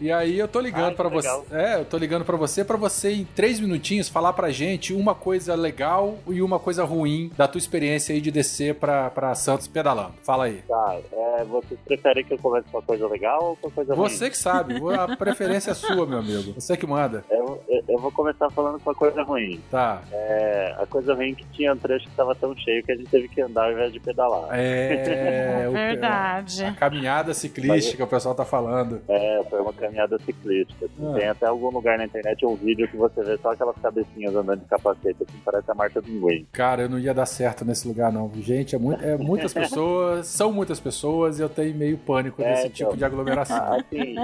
A: E aí eu tô ligando
H: Ah,
A: pra
H: que
A: você. É, eu tô ligando pra você pra você em três minutinhos falar pra gente uma coisa legal e uma coisa ruim da tua experiência aí de descer pra, pra Santos pedalando. Fala aí.
H: Tá, é, vocês preferem que eu comece com uma coisa legal ou com uma coisa ruim?
A: Você que sabe, a preferência é sua, meu amigo. Você que manda.
H: Eu, eu- eu vou começar falando com a coisa ruim.
A: Tá.
H: É, a coisa ruim é que tinha um trecho que estava tão cheio que a gente teve que andar ao invés de pedalar.
A: É. [laughs] o-
D: Verdade.
A: A caminhada ciclística, o pessoal tá falando.
H: É, foi uma caminhada ciclística.
A: Ah.
H: Tem até algum lugar na internet um vídeo que você vê só aquelas cabecinhas andando de capacete, assim, parece a marca do Wayne.
A: Cara, eu não ia dar certo nesse lugar, não. Gente, é, muito, é muitas [laughs] pessoas, são muitas pessoas e eu tenho meio pânico
H: É,
A: desse
H: então.
A: tipo de aglomeração.
H: Ah, assim,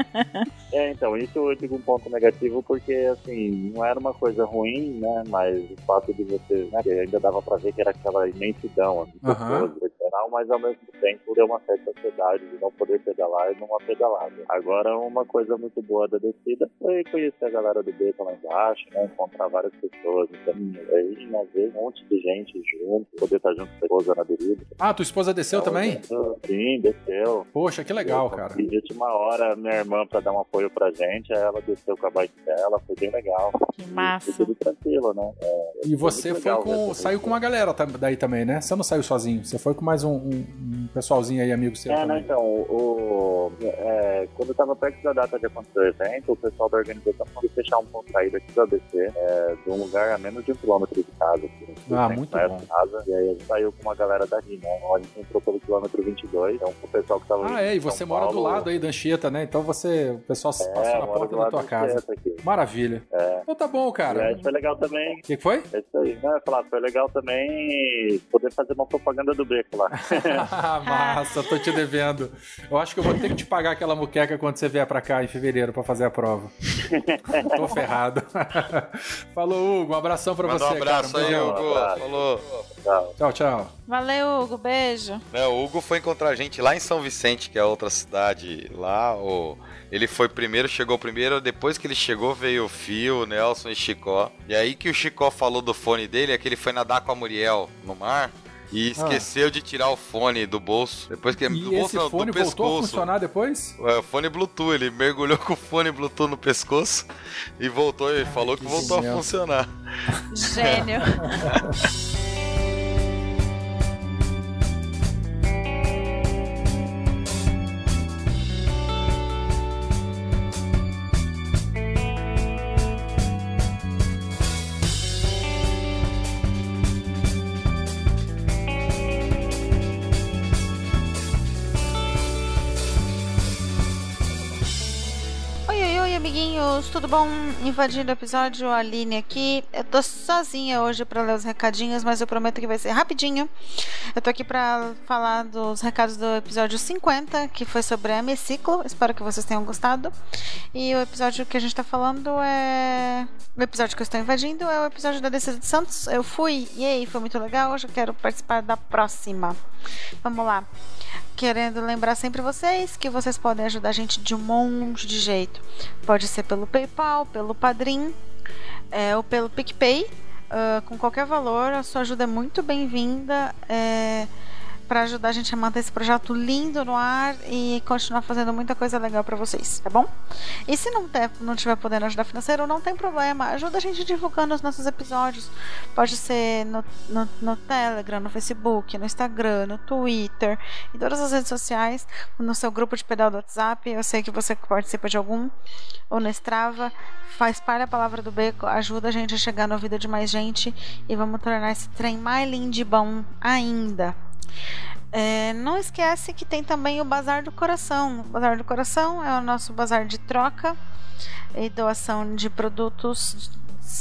H: é, então, isso eu digo um ponto negativo porque, assim, não era uma coisa ruim, né, mas o fato de você, né, que ainda dava pra ver que era aquela imensidão, assim, de
A: Aham.
H: pessoas, literal, mas ao mesmo tempo deu uma certa ansiedade de não poder pedalar e numa pedalada. Agora, uma coisa muito boa da descida foi conhecer a galera do Beco lá embaixo, né, encontrar várias pessoas, então, aí, às vezes, um monte de gente junto, poder estar junto com a esposa na bebida.
A: Ah, tua esposa desceu também?
H: Sim, desceu.
A: Poxa, que legal, cara.
H: E última hora, minha irmã, pra dar um apoio pra gente, aí ela desceu com a bike dela, foi bem legal.
D: Que
H: E
D: massa.
H: tudo tranquilo, né? É,
A: E você foi
H: legal
A: com. Saiu com uma galera daí também, né? Você não saiu sozinho, você foi com mais um, um- um pessoalzinho aí, amigo seu
H: É, né,
A: também.
H: então, o, é, quando eu tava perto da data de acontecer o evento, o pessoal da organização foi fechar um ponto de saída aqui do ABC, é, de um lugar a menos de um quilômetro de casa, uns
A: Ah,
H: 200
A: muito bom.
H: casa, e aí a gente saiu com uma galera daqui, né? A gente entrou pelo quilômetro 22, então o pessoal que tava
A: Ah, é, e você mora do
H: Paulo-
A: lado aí da Anchieta, né? Então você. O pessoal se
H: É,
A: passou na
H: moro
A: porta
H: do
A: da tua casa.
H: Aqui.
A: Maravilha.
H: É.
A: Então tá bom,
H: E
A: cara.
H: aí foi legal também
A: O que foi?
H: É isso aí, né? Falar, foi legal também poder fazer uma propaganda do beco lá. [laughs]
A: Ah, Massa, tô te devendo. Eu acho que eu vou ter que te pagar aquela muqueca quando você vier pra cá em fevereiro pra fazer a prova. [laughs] tô ferrado. [laughs] Falou, Hugo. Um abração pra
B: Manda
A: você,
B: um abraço
A: cara.
B: Aí. Hugo.
H: abraço.
B: Falou.
H: Tchau.
A: Tchau, tchau.
D: Valeu, Hugo. Beijo.
B: Né, o Hugo foi encontrar a gente lá em São Vicente, que é outra cidade lá. O... Ele foi primeiro, chegou primeiro. Depois que ele chegou, veio o Fio, o Nelson e Chicó. E aí que o Chicó falou do fone dele, é que ele foi nadar com a Muriel no mar. E esqueceu de tirar o fone do bolso. Depois que do
A: E
B: bolso
A: esse
B: não,
A: fone
B: do
A: voltou a funcionar depois?
B: É, fone Bluetooth, ele mergulhou com o fone Bluetooth no pescoço e voltou e falou que,
A: que
B: voltou a
A: genial.
B: funcionar.
D: Gênio. [laughs] Oi, amiguinhos, tudo bom? Invadindo o episódio, a Aline aqui. Eu tô sozinha hoje pra ler os recadinhos, mas eu prometo que vai ser rapidinho. Eu tô aqui pra falar dos recados do episódio 50, que foi sobre a Meciclo. Espero que vocês tenham gostado. E o episódio que a gente tá falando é. O episódio que eu estou invadindo é o episódio da descida de Santos. Eu fui, e aí, foi muito legal. Hoje eu quero participar da próxima. Vamos lá. Querendo lembrar sempre vocês que vocês podem ajudar a gente de um monte de jeito. Pode ser pelo PayPal, pelo Padrim, é, ou pelo PicPay. ah, com qualquer valor, a sua ajuda é muito bem-vinda. É, para ajudar a gente a manter esse projeto lindo no ar e continuar fazendo muita coisa legal para vocês, tá bom? E se não, ter, não tiver podendo ajudar financeiro, não tem problema. Ajuda a gente divulgando os nossos episódios. Pode ser no, no, no Telegram, no Facebook, no Instagram, no Twitter, em todas as redes sociais, no seu grupo de pedal do WhatsApp. Eu sei que você participa de algum, ou no Strava. Faz espalha a palavra do beco, ajuda a gente a chegar no ouvido de mais gente e vamos tornar esse trem mais lindo e bom ainda. É, não esquece que tem também o Bazar do Coração. O Bazar do Coração é o nosso bazar de troca e doação de produtos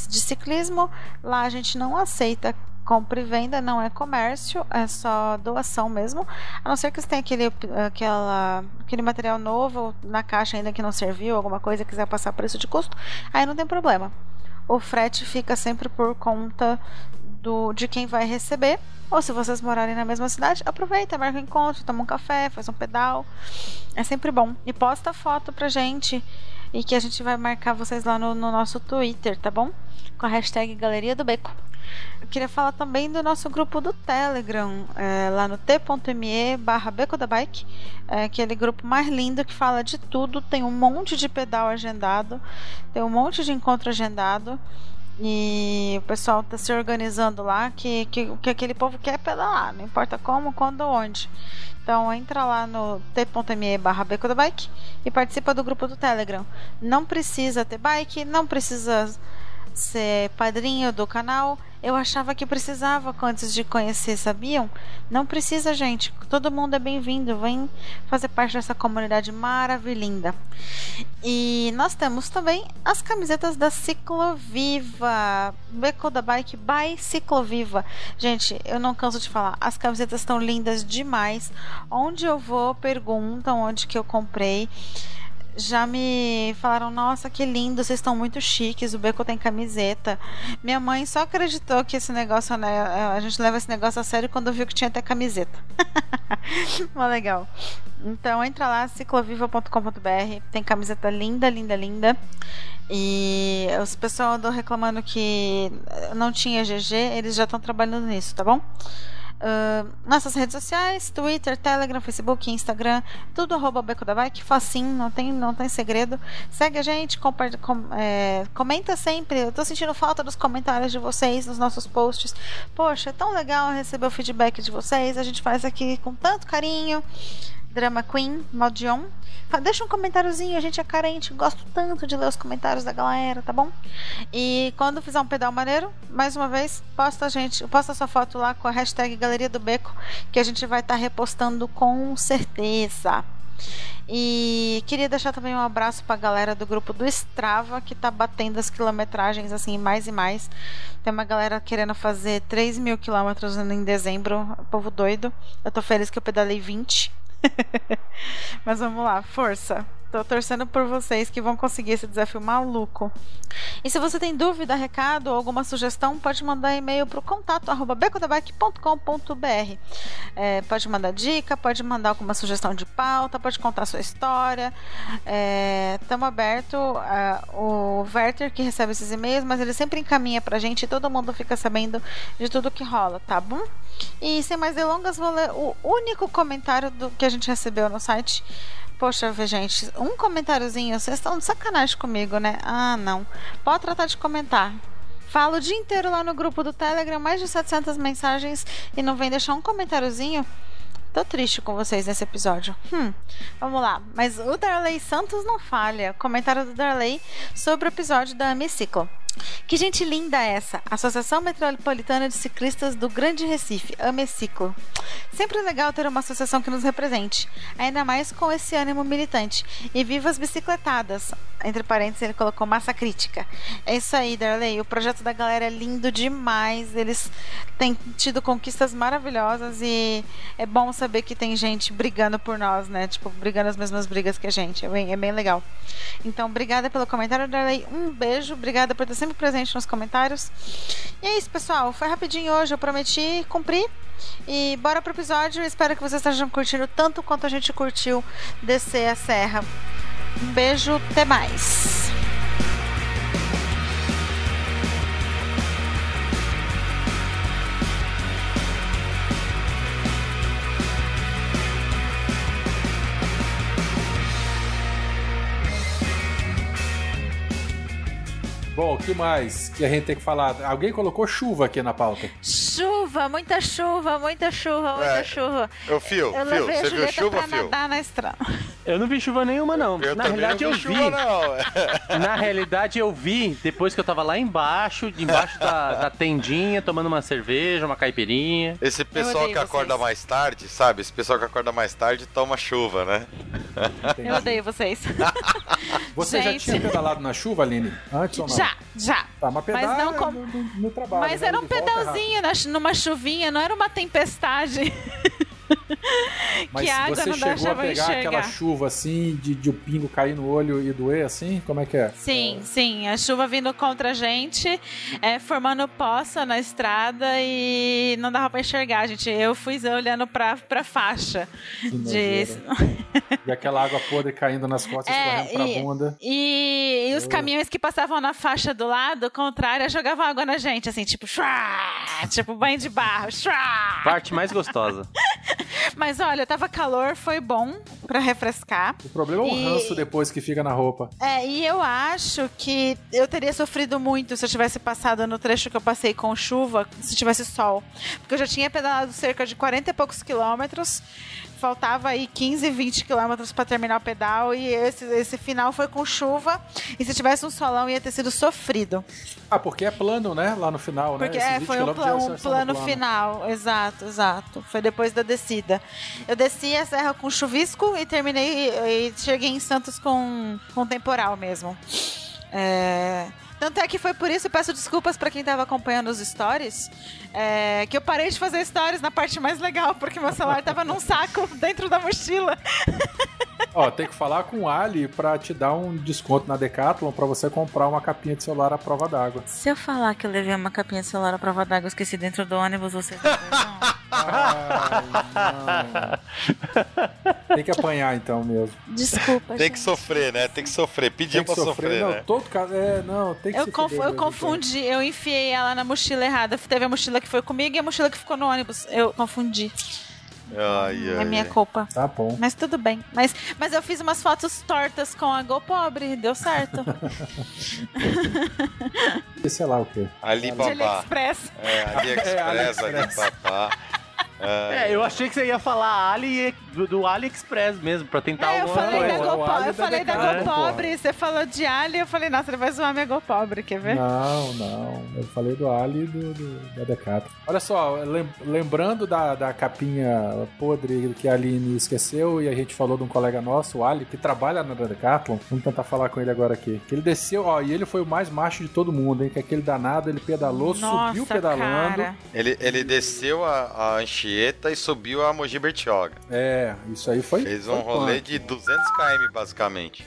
D: de ciclismo. Lá a gente não aceita compra e venda, não é comércio, é só doação mesmo. A não ser que você tenha aquele, aquela, aquele material novo na caixa ainda que não serviu, alguma coisa, quiser passar preço de custo, aí não tem problema. O frete fica sempre por conta do, de quem vai receber. Ou se vocês morarem na mesma cidade, aproveita, marca um encontro, toma um café, faz um pedal. É sempre bom. E posta foto pra gente. E que a gente vai marcar vocês lá no, no nosso Twitter, tá bom? Com a hashtag Galeria do Beco. Eu queria falar também do nosso grupo do Telegram, é, lá no t.me barra Beco da Bike. É aquele grupo mais lindo que fala de tudo. Tem um monte de pedal agendado, tem um monte de encontro agendado. E o pessoal está se organizando lá, que, que, que aquele povo quer pedalar, não importa como, quando onde. Então entra lá no t.me barra Beco da Bike e participa do grupo do Telegram. Não precisa ter bike, não precisa ser padrinho do canal. Eu achava que precisava antes de conhecer, sabiam? Não precisa, gente. Todo mundo é bem-vindo. Vem fazer parte dessa comunidade maravilhosa. E nós temos também as camisetas da Cicloviva. Beco da Bike by Cicloviva. Gente, eu não canso de falar. As camisetas estão lindas demais. Onde eu vou, perguntam onde que eu comprei já me falaram: Nossa, que lindo, vocês estão muito chiques. O Beco tem camiseta. Minha mãe só acreditou que esse negócio, né? A gente leva esse negócio a sério quando viu que tinha até camiseta. [laughs] Mas legal. Então entra lá, cicloviva.com.br. Tem camiseta linda, linda, linda. E os pessoal andou reclamando que não tinha GG, eles já estão trabalhando nisso, tá bom? Uh, nossas redes sociais, Twitter, Telegram, Facebook, Instagram, tudo arroba Beco da Bike, facinho, não tem, não tem segredo. Segue a gente, com, é, comenta sempre. Eu tô sentindo falta dos comentários de vocês nos nossos posts. Poxa, é tão legal receber o feedback de vocês. A gente faz aqui com tanto carinho. Drama Queen, Maldion. Deixa um comentáriozinho, a gente é carente, gosto tanto de ler os comentários da galera, tá bom? E quando fizer um pedal maneiro, mais uma vez, posta a gente, posta sua foto lá com a hashtag Galeria do Beco, que a gente vai estar tá repostando com certeza. E queria deixar também um abraço para a galera do grupo do Strava, que tá batendo as quilometragens assim, mais e mais. Tem uma galera querendo fazer 3 mil quilômetros em dezembro, povo doido. Eu tô feliz que eu pedalei 20. [laughs] Mas vamos lá, força. Tô torcendo por vocês que vão conseguir esse desafio maluco. E se você tem dúvida, recado ou alguma sugestão, pode mandar e-mail para o contato becodabike.com.br. É, pode mandar dica, pode mandar alguma sugestão de pauta, pode contar sua história. Estamos é, abertos. Uh, o Werther que recebe esses e-mails, mas ele sempre encaminha para a gente e todo mundo fica sabendo de tudo que rola, tá bom? E sem mais delongas, vou ler o único comentário do que a gente recebeu no site Poxa, gente, um comentáriozinho, vocês estão de sacanagem comigo, né? Ah, não. Pode tratar de comentar. Falo o dia inteiro lá no grupo do Telegram, mais de 700 mensagens e não vem deixar um comentáriozinho. Tô triste com vocês nesse episódio. Hum, vamos lá. Mas o Darley Santos não falha. Comentário do Darley sobre o episódio da Hemiciclo. Que gente linda essa! Associação Metropolitana de Ciclistas do Grande Recife, Ameciclo. Sempre legal ter uma associação que nos represente, ainda mais com esse ânimo militante. E viva as bicicletadas! Entre parênteses, ele colocou massa crítica. É isso aí, Darley. O projeto da galera é lindo demais. Eles têm tido conquistas maravilhosas e é bom saber que tem gente brigando por nós, né? Tipo, brigando as mesmas brigas que a gente. É bem, é bem legal. Então, obrigada pelo comentário, Darley. Um beijo. Obrigada por ter sempre presente nos comentários. E é isso, pessoal. Foi rapidinho hoje. Eu prometi cumprir. E bora pro episódio. Espero que vocês estejam curtindo tanto quanto a gente curtiu descer a serra. Um beijo, até mais.
A: Bom, o que mais que a gente tem que falar? Alguém colocou chuva aqui na pauta.
D: Chuva, muita chuva, muita chuva, muita é, chuva.
B: Eu, Fio, eu Fio, você viu chuva,
D: pra Fio? nadar na estrada.
C: Eu não vi chuva nenhuma, não.
B: Eu
C: na realidade,
B: eu
C: vi.
B: Chuva, não. [laughs]
C: Na realidade, eu vi depois que eu tava lá embaixo, embaixo da, da tendinha, tomando uma cerveja, uma caipirinha.
B: Esse pessoal que acorda mais tarde, sabe? Esse pessoal que acorda mais tarde toma chuva, né?
D: Entendi. Eu odeio vocês. [laughs]
A: Você Gente. já tinha pedalado na chuva, Aline? Antes ou não?
D: Já, já.
A: Tá, mas
D: mas não com...
A: no, no, no, trabalho.
D: Mas né? era um pedalzinho, numa chuvinha, não era uma tempestade. [laughs] [laughs]
A: Mas
D: que a água
A: você
D: não
A: chegou a pegar
D: enxergar.
A: aquela chuva assim, de, de o pingo cair no olho e doer assim? Como é que é?
D: Sim, sim, a chuva vindo contra a gente, é, formando poça na estrada e não dava pra enxergar, gente. Eu fui olhando pra, pra faixa. De... [laughs]
A: E aquela água podre caindo nas costas,
D: É,
A: escorrendo pra
D: e-
A: bunda.
D: E, e os caminhões que passavam na faixa do lado, contrária, jogavam água na gente, assim, tipo, shua, [laughs] tipo banho de barro. shua.
C: Parte mais gostosa. [laughs]
D: Mas olha, tava calor, foi bom pra refrescar.
A: O problema é o
D: E-
A: ranço depois que fica na roupa.
D: É, e eu acho que eu teria sofrido muito se eu tivesse passado no trecho que eu passei com chuva, se tivesse sol. Porque eu já tinha pedalado cerca de 40 e poucos quilômetros, faltava aí 15, 20 quilômetros pra terminar o pedal, e esse, esse final foi com chuva, e se tivesse um solão ia ter sido sofrido.
A: Ah, porque é plano, né? Lá no final,
D: Porque
A: né? Esses
D: é,
A: 20
D: foi um,
A: já
D: um plano final, exato, exato. Foi depois da descida. Eu desci a serra com chuvisco e terminei e cheguei em Santos com, com temporal mesmo. É, Tanto é que foi por isso, eu peço desculpas pra quem tava acompanhando os stories, é, que eu parei de fazer stories na parte mais legal, porque meu celular tava num saco [laughs] dentro da mochila. [laughs]
A: Ó, tem que falar com o Ali pra te dar um desconto na Decathlon pra você comprar uma capinha de celular à prova d'água.
D: Se eu falar que eu levei uma capinha de celular à prova d'água, esqueci dentro do ônibus, vocês
A: Ai, não. Tem que apanhar então mesmo.
D: Desculpa,
B: Tem que sofrer, né? Tem que sofrer.
A: Que
B: pra
A: sofrer.
B: sofrer,
A: não,
B: né?
A: todo caso. É, não, tem que
D: Eu, conf- eu
A: mesmo,
D: confundi, eu enfiei ela na mochila errada. Teve a mochila que foi comigo e a mochila que ficou no ônibus. Eu confundi.
B: Ai,
D: É
B: ai,
D: minha
B: ai.
D: culpa.
A: Tá bom.
D: Mas tudo bem. Mas, mas eu fiz umas fotos tortas com a Go Pobre, deu certo.
A: E sei lá o quê.
D: De
B: Alibaba.
D: AliExpress.
B: É, [laughs] AliExpress,
A: AliExpress.
B: Alibaba.
C: É, eu achei que você ia falar Ali do, do AliExpress mesmo, pra tentar
D: É, eu
C: alguma
D: falei
C: coisa.
D: da
A: o
D: Go,
A: Ali
D: eu
A: da
D: falei da
A: Decathlon,
D: Go
A: porra.
D: Pobre, você falou de Ali, eu falei, nossa, ele vai zoar minha Go Pobre, quer ver?
A: Não, não. Eu falei do Ali e do, do, da Decathlon. Olha só, lem- lembrando da, da capinha podre que a Aline esqueceu e a gente falou de um colega nosso, o Ali, que trabalha na Decathlon. Vamos tentar falar com ele agora aqui. Que ele desceu, ó, e ele foi o mais macho de todo mundo, hein? Que aquele danado, ele pedalou,
D: Nossa,
A: subiu pedalando.
D: cara.
B: Ele, ele desceu a, a Anchieta e subiu a Mogi Bertioga.
A: É, isso aí foi.
B: Fez um
A: foi
B: rolê de 200 km, basicamente.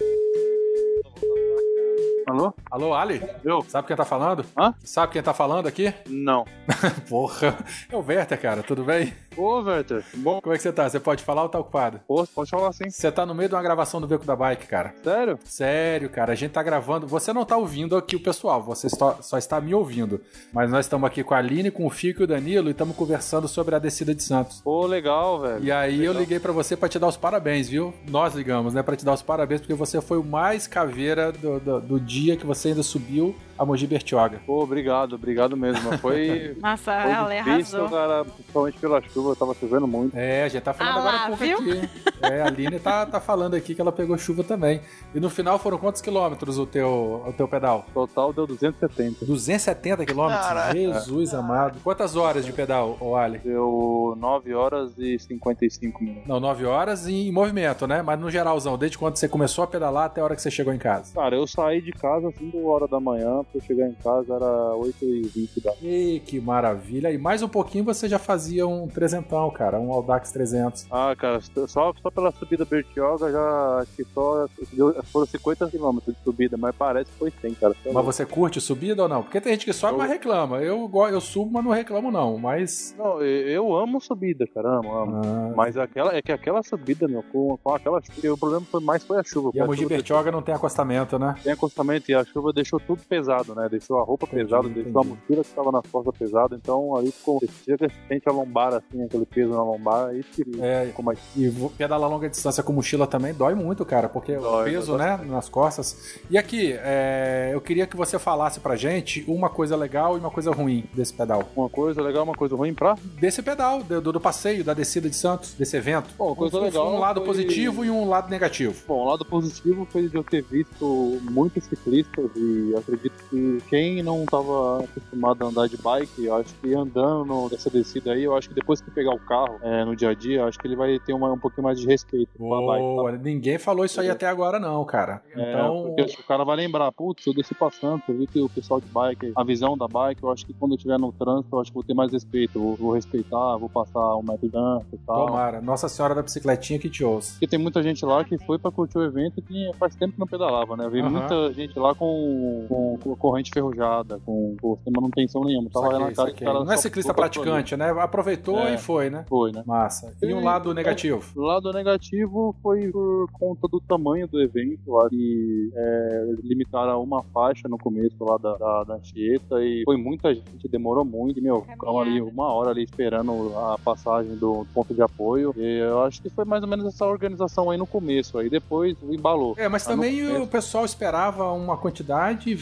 I: Alô?
A: Alô, Ali?
I: Eu?
A: Sabe quem tá falando?
I: Hã?
A: Sabe quem tá falando aqui?
I: Não. [laughs]
A: Porra. É o Werther, cara, tudo bem?
I: Ô, Werther, bom.
A: Como é que você tá? Você pode falar ou tá ocupado?
I: Pô, pode falar assim.
A: Você tá no meio de uma gravação do Beco da Bike, cara.
I: Sério?
A: Sério, cara, a gente tá gravando. Você não tá ouvindo aqui o pessoal, você só, está me ouvindo. Mas nós estamos aqui com a Aline, com o Fico e o Danilo e estamos conversando sobre a descida de Santos.
I: Pô, legal, velho.
A: E aí eu
I: Legal.
A: liguei pra você pra te dar os parabéns, viu? Nós ligamos, né, Pra te dar os parabéns porque você foi o mais caveira do, do, do dia que você ainda subiu a Mogi Bertioga.
I: Pô, obrigado, obrigado mesmo. Foi, [laughs]
D: Nossa,
I: foi
D: ela
I: difícil,
D: arrasou.
I: cara, principalmente pela chuva, tava chovendo muito.
A: É, a gente tá falando
D: Ah
A: agora
D: lá,
A: pouco
D: viu?
A: aqui. É, a Aline tá, tá falando aqui que ela pegou chuva também. E no final foram quantos quilômetros o teu, o teu pedal?
I: Total deu 270.
A: 270 quilômetros?
B: Caraca.
A: Jesus amado. Quantas horas de pedal, ô Ali?
I: Deu 9 horas e 55 minutos.
A: Não, 9 horas e em movimento, né? Mas no geralzão, desde quando você começou a pedalar até a hora que você chegou em casa.
I: Cara, eu saí de casa às 5 horas da manhã, pra eu chegar em casa era 8 e 20 da
A: Ih, que maravilha. E mais um pouquinho você já fazia um trezentão, cara. Um Audax 300.
I: Ah, cara, só, só pela subida Bertioga já acho que só deu- foram 50 km de subida, mas parece que foi 100, cara. Tá
A: Mas você curte subida ou não? Porque tem gente que sobe,
I: Eu-
A: mas reclama. Eu, eu subo, mas não reclamo não. Mas...
I: Não, eu amo subida, cara, amo.
A: Ah,
I: Mas aquela, é que aquela subida, meu, com, com aquela chuva, o problema foi mais foi a chuva.
A: E a
I: porque
A: Mogi Bertioga não tem acostamento, né?
I: Tem acostamento e a chuva deixou tudo pesado, né? Deixou a roupa
A: Entendi,
I: pesada, deixou a
A: entendi.
I: mochila que tava nas costas pesada, então aí ficou. Chega sente a lombar assim, aquele peso na lombar, aí que
A: É,
I: ficou mais.
A: E pedalar longa distância com mochila também dói muito, cara, porque o
I: Dói,
A: peso,
I: dói
A: né, nas costas. E aqui, é, eu queria que você falasse pra gente uma coisa legal e uma coisa ruim desse pedal.
I: Uma coisa legal, uma coisa ruim pra.
A: Desse pedal, do, do passeio, da descida de Santos, desse evento.
I: Bom, coisa
A: um,
I: legal
A: Um lado
I: foi-
A: positivo e um lado negativo.
I: Bom, o lado positivo foi de eu ter visto muitos ciclistas e acredito que quem não tava acostumado a andar de bike, eu acho que andando nessa descida aí, eu acho que depois que pegar o carro é, no dia a dia, acho que ele vai ter uma, um pouquinho mais de respeito com a bike.
A: Boa, ninguém falou isso aí até agora, não, cara.
I: É,
A: Então.
I: que o cara vai lembrar, putz, eu desci pra Santos, eu vi que o pessoal de bike, a visão da bike, eu acho que quando eu estiver no trânsito, eu acho que vou ter mais respeito, vou, vou respeitar, vou passar um metro de dança e tal.
A: Tomara, Nossa Senhora da Bicicletinha que te ouça.
I: Porque tem muita gente lá que foi pra curtir o evento que faz tempo que não pedalava, né? Eu vi
A: Aham.
I: muita gente lá com, com, com corrente ferrujada, com, com sem manutenção nenhuma. Tava
A: Saquei,
I: na cara que
A: Não é ciclista praticante, né? Aproveitou
I: É.
A: e foi, né?
I: Foi, né?
A: Massa. E um
I: E-
A: lado negativo?
I: O lado negativo foi por conta do tamanho do evento, lá que é, limitaram a uma faixa no começo lá da, da, da Anchieta e foi muita gente, demorou muito, e, meu, ficamos ali uma hora ali esperando a passagem do ponto de apoio. E eu acho que foi mais ou menos essa organização aí no começo, aí depois embalou.
A: É, mas também o pessoal esperava uma quantidade e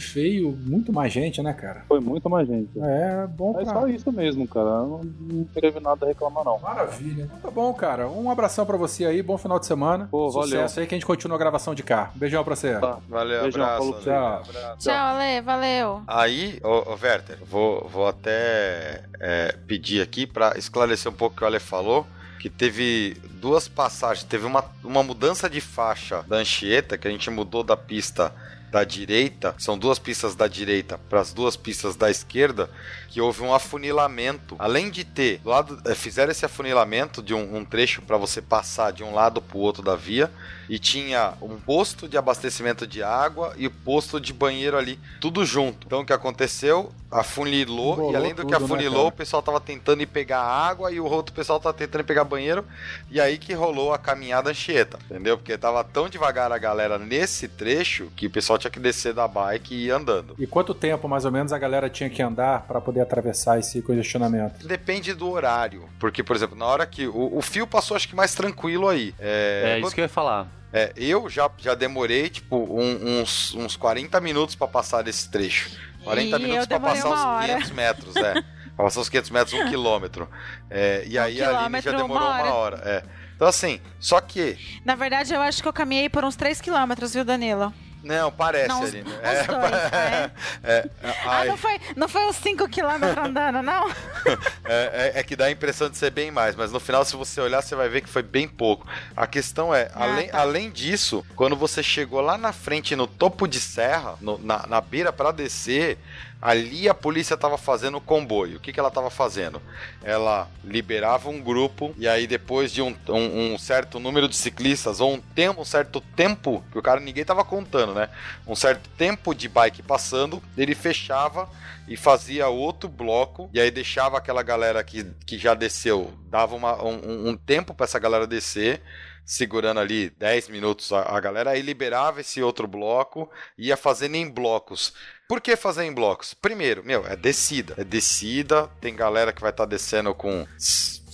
A: veio muito mais gente, né, cara?
I: Foi muito mais gente.
A: É bom
I: É
A: pra...
I: só isso mesmo, cara. Não, não teve nada a reclamar, não.
A: Maravilha. Então tá bom, cara. Um abração pra você aí, bom final de semana.
I: Pô,
A: Sucesso
I: valeu.
A: aí que a gente continua a gravação de cá. Um beijão pra você.
I: Tá.
B: Valeu,
I: Beijão,
B: abraço.
I: falou pra
B: Ale.
A: você.
B: Abraço.
D: Tchau, Ale, valeu.
B: Aí, ô, ô Werther, vou, vou até é, pedir aqui para esclarecer um pouco o que o Ale falou, que teve duas passagens, teve uma, uma mudança de faixa da Anchieta, que a gente mudou da pista da direita, são duas pistas da direita para as duas pistas da esquerda, que houve um afunilamento. Além de ter, do lado, eh, fizeram esse afunilamento de um, um trecho para você passar de um lado para o outro da via, e tinha um posto de abastecimento de água e o posto de banheiro ali, tudo junto. Então o que aconteceu? Afunilou,
A: Embolou
B: e além do que
A: tudo, né,
B: afunilou,
A: cara?
B: o pessoal tava tentando ir pegar água e o outro pessoal tava tentando ir pegar banheiro, e aí que rolou a caminhada Anchieta, entendeu? Porque tava tão devagar a galera nesse trecho que o pessoal tinha que descer da bike e ir andando.
A: E quanto tempo, mais ou menos, a galera tinha que andar pra poder atravessar esse congestionamento?
B: Depende do horário. Porque, por exemplo, na hora que. O, o fio passou, acho que mais tranquilo aí.
C: É, isso que eu ia falar.
B: É, eu já, já demorei, tipo, um- uns, uns 40 minutos pra passar desse trecho. 40
D: E
B: minutos
D: demorei
B: passar os
D: hora.
B: 500 metros, é. [laughs] pra passar os 500 metros, um quilômetro. É, e
D: Um
B: aí a Aline já demorou
D: uma
B: uma hora. é. Então, assim, só que.
D: Na verdade, eu acho que eu caminhei por uns 3 quilômetros, viu, Danilo?
B: Não, parece,
D: Não, os-
B: Aline.
D: os
B: É,
D: dois, [laughs] é.
B: é,
D: Ah,
B: ai,
D: não foi, não foi uns 5 quilômetros andando, não? [laughs]
B: é, é- é que dá a impressão de ser bem mais, mas no final, se você olhar, você vai ver que foi bem pouco. A questão é,
D: Ah,
B: além,
D: tá.
B: além disso, quando você chegou lá na frente, no topo de serra, no- na, na beira pra descer, ali a polícia tava fazendo o comboio. O que, que ela tava fazendo? Ela liberava um grupo, e aí depois de um, um- um certo número de ciclistas, ou um tempo, um certo tempo, que o cara ninguém tava contando, né? Um certo tempo de bike passando, ele fechava e fazia outro bloco, e aí deixava aquela galera que, que já desceu, dava uma- um, um tempo para essa galera descer, segurando ali 10 minutos a, a galera, aí liberava esse outro bloco, ia fazendo em blocos. Por que fazer em blocos? Primeiro, meu, é descida. É descida, tem galera que vai estar descendo com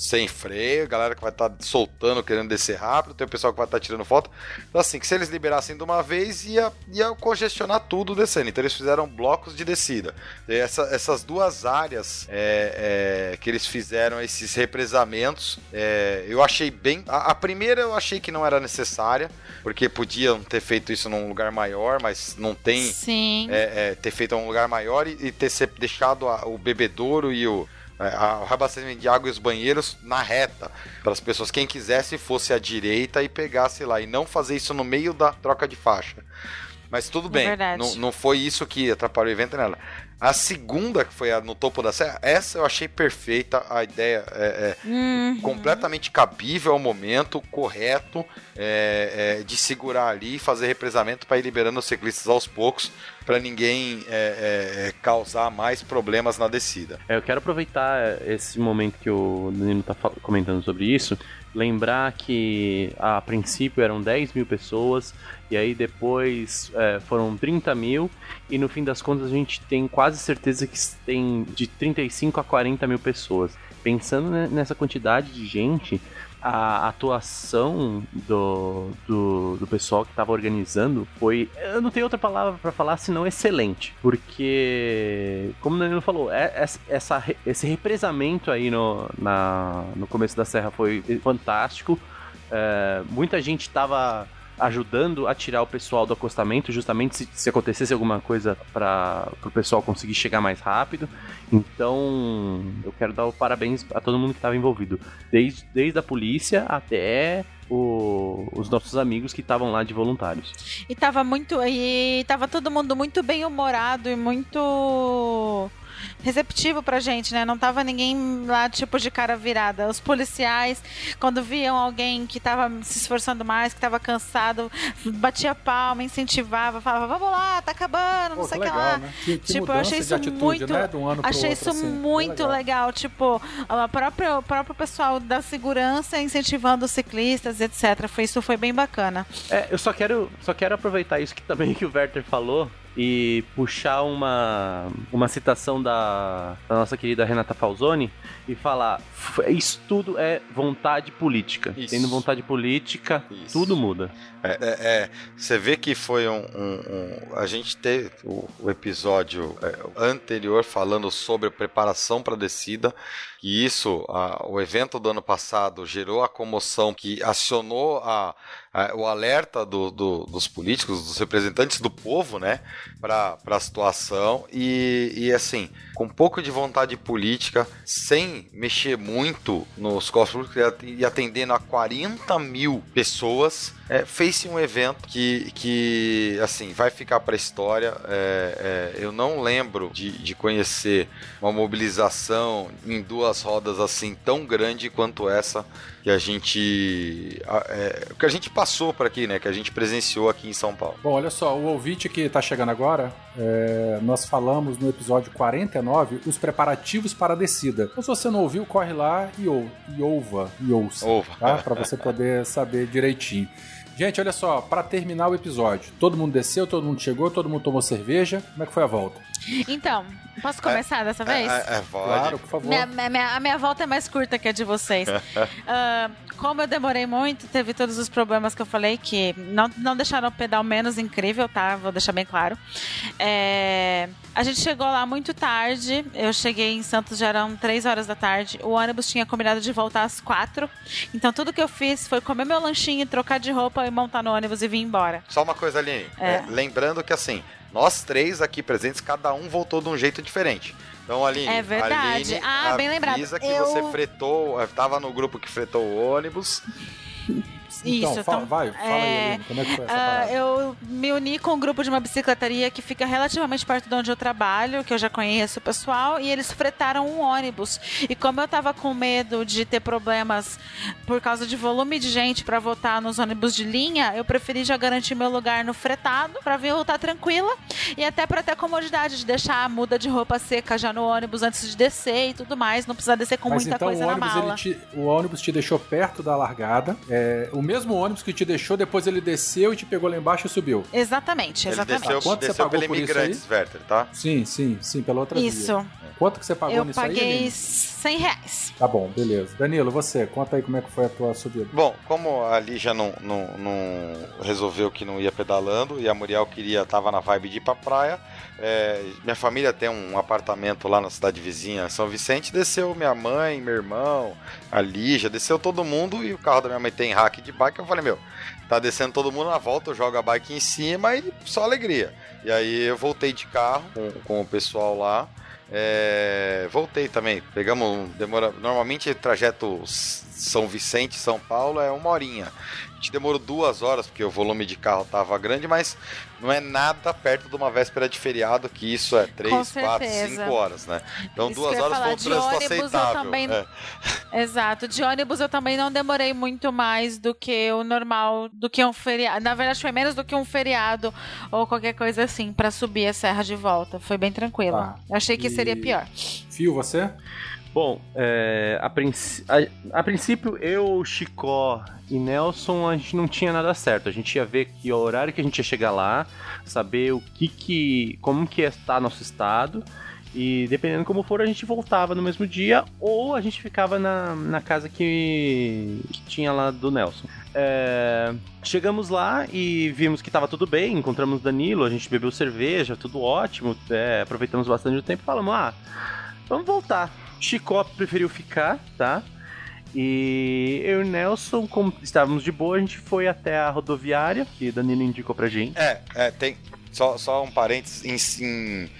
B: sem freio, galera que vai estar soltando, querendo descer rápido, tem o pessoal que vai estar tirando foto. Então, assim, que se eles liberassem de uma vez, ia, ia congestionar tudo descendo. Então, eles fizeram blocos de descida. Essa- essas duas áreas é, é, que eles fizeram, esses represamentos, é, eu achei bem. A, a primeira eu achei que não era necessária, porque podiam ter feito isso num lugar maior, mas não tem
D: Sim.
B: é, é, ter feito um lugar maior e, e ter deixado a- o bebedouro e o, o abastecimento de água e os banheiros na reta. Para as pessoas, quem quisesse, fosse à direita e pegasse lá. E não fazer isso no meio da troca de faixa. Mas tudo bem,
D: verdade.
B: não, não foi isso que atrapalhou o evento nela. A segunda, que foi a no topo da serra, essa eu achei perfeita. A ideia é, é
D: Uhum.
B: completamente cabível ao momento, correto, é, é, de segurar ali e fazer represamento para ir liberando os ciclistas aos poucos, para ninguém é, é, causar mais problemas na descida.
C: É, eu quero aproveitar esse momento que o Danilo tá fal- comentando sobre isso, lembrar que a princípio eram 10 mil pessoas, e aí depois é, foram 30 mil, e no fim das contas a gente tem quase certeza que tem de 35 a 40 mil pessoas. Pensando ne- nessa quantidade de gente, a atuação do, do, do pessoal que estava organizando foi. Eu não tenho outra palavra para falar senão excelente. Porque, como o Danilo falou, é- essa, essa esse represamento aí no, na, no começo da serra foi fantástico. É, muita gente estava ajudando a tirar o pessoal do acostamento, justamente se, se acontecesse alguma coisa para o pessoal conseguir chegar mais rápido. Então, eu quero dar parabéns a todo mundo que estava envolvido, desde, desde a polícia até o- os nossos amigos que estavam lá de voluntários.
D: E tava muito. E tava todo mundo muito bem humorado e muito receptivo pra gente, né? Não tava ninguém lá, tipo, de cara virada. Os policiais, quando viam alguém que tava se esforçando mais, que tava cansado, batia palma, incentivava, falava, vamos lá, tá acabando, não
A: Pô,
D: sei
A: que
D: o que
A: legal,
D: lá.
A: né? Que, que
D: Tipo, eu
A: mudança
D: achei isso
A: atitude,
D: muito.
A: né? Um
D: Achei
A: outro,
D: isso
A: assim.
D: muito
A: Bem
D: legal. Tipo, a própria, o próprio pessoal da segurança incentivando os ciclistas, etc. Foi, isso foi bem bacana.
C: É, eu só quero, só quero aproveitar isso que também que o Werther falou e puxar uma, uma citação da, da nossa querida Renata Falzoni e falar: "F- isso tudo é vontade política.
B: Isso.
C: Tendo vontade política,
B: Isso.
C: tudo muda.
B: É, é, é, você vê que foi um. um- um- a gente teve o, o episódio é, anterior falando sobre preparação para a descida. E isso, a- o evento do ano passado gerou a comoção que acionou a, a- o alerta do- do- dos políticos, dos representantes do povo, né, para a situação. E, e assim, com um pouco de vontade política, sem mexer muito nos costos públicos e atendendo a 40 mil pessoas, é, fez-se um evento que, que assim, vai ficar para a história. É, é, eu não lembro de, de conhecer uma mobilização em duas rodas assim tão grande quanto essa que a gente é, que a gente passou por aqui, né? Que a gente presenciou aqui em São Paulo.
A: Bom, olha só, o ouvinte que tá chegando agora, é, nós falamos no episódio 49 os preparativos para a descida. Então, se você não ouviu, corre lá e, ou, e ouva, e ouça,
B: Ouva.
A: tá? Para você poder saber direitinho. Gente, olha só, para terminar o episódio, todo mundo desceu, todo mundo chegou, todo mundo tomou cerveja. Como é que foi a volta?
D: Então, posso começar dessa vez?
B: É, é, pode.
A: Claro, por favor.
D: Minha, minha- a minha volta é mais curta que a de vocês. [laughs] Ah, como eu demorei muito, teve todos os problemas que eu falei que não, não deixaram o pedal menos incrível, tá? Vou deixar bem claro. É, a gente chegou lá muito tarde. Eu cheguei em Santos já eram 3 horas da tarde. O ônibus tinha combinado de voltar às 4. Então tudo que eu fiz foi comer meu lanchinho, trocar de roupa e montar no ônibus e vir embora.
B: Só uma coisa, Aline.
D: É.
B: É, lembrando que assim, nós três aqui presentes, cada um voltou de um jeito diferente. Então, Aline,
D: É verdade.
B: Aline,
D: Ah, bem lembrado.
B: avisa que
D: Eu-
B: você fretou, estava no grupo que fretou o ônibus.
A: Então,
D: Isso,
A: fala,
D: então,
A: vai, fala
D: é,
A: aí, como é que foi essa
D: Ah,
A: parada?
D: eu me uni com um grupo de uma bicicletaria que fica relativamente perto de onde eu trabalho, que eu já conheço o pessoal, e eles fretaram um ônibus. E como eu tava com medo de ter problemas por causa de volume de gente para votar nos ônibus de linha, eu preferi já garantir meu lugar no fretado para vir voltar tranquila e até para ter a comodidade de deixar a muda de roupa seca já no ônibus antes de descer e tudo mais, não precisar descer com
A: Mas
D: muita
A: então
D: coisa na mala.
A: te, o ônibus te deixou perto da largada. É, o mesmo ônibus que te deixou, depois ele desceu e te pegou lá embaixo e subiu.
D: Exatamente,
B: Ele
D: exatamente.
B: desceu,
A: Quanto você
B: desceu
A: pagou
B: pela
A: por isso
B: Imigrantes, Werther, tá?
A: Sim, sim, sim, pela outra
D: Isso.
A: via. Quanto que você pagou
D: Eu
A: nisso aí?
D: paguei
A: Aline?
D: 100 reais.
A: Tá bom, beleza. Danilo, você, conta aí como é que foi a tua subida.
B: Bom, como a Lígia não, não, não resolveu que não ia pedalando e a Muriel queria, tava na vibe de ir pra praia, é, minha família tem um apartamento lá na cidade vizinha, São Vicente, desceu minha mãe, meu irmão, a Lígia, desceu todo mundo e o carro da minha mãe tem rack de bike. Eu falei, meu, tá descendo todo mundo na volta, eu jogo a bike em cima e só alegria. E aí eu voltei de carro com, com o pessoal lá. É, voltei também. Pegamos. Demora. Normalmente trajeto São Vicente, São Paulo é uma horinha. A gente demorou duas horas, porque o volume de carro tava grande, mas não é nada perto de uma véspera de feriado, que isso é três, quatro, cinco horas, né? Então
D: Isso
B: duas horas
D: falar,
B: foi um
D: de
B: trânsito
D: ônibus eu
B: aceitável.
D: também-
B: é.
D: Exato. De ônibus eu também não demorei muito mais do que o normal, do que um feriado. Na verdade, foi menos do que um feriado ou qualquer coisa assim pra subir a serra de volta. Foi bem tranquilo. Eu achei que
A: E-
D: seria pior.
A: Fio, você?
C: Bom, é, a, princ- a- a princípio, eu, Chicó e Nelson, a gente não tinha nada certo. A gente ia ver que o horário que a gente ia chegar lá, saber o que que. como que estar nosso estado. E dependendo como for, a gente voltava no mesmo dia ou a gente ficava na, na casa que, que tinha lá do Nelson. É, chegamos lá e vimos que estava tudo bem, encontramos Danilo, a gente bebeu cerveja, tudo ótimo, é, aproveitamos bastante o tempo e falamos: ah, vamos voltar. Chicó preferiu ficar, tá? E eu e Nelson, como estávamos de boa, a gente foi até a rodoviária, que Danilo indicou pra gente.
B: É, é, tem. Só, só um parênteses. Em, em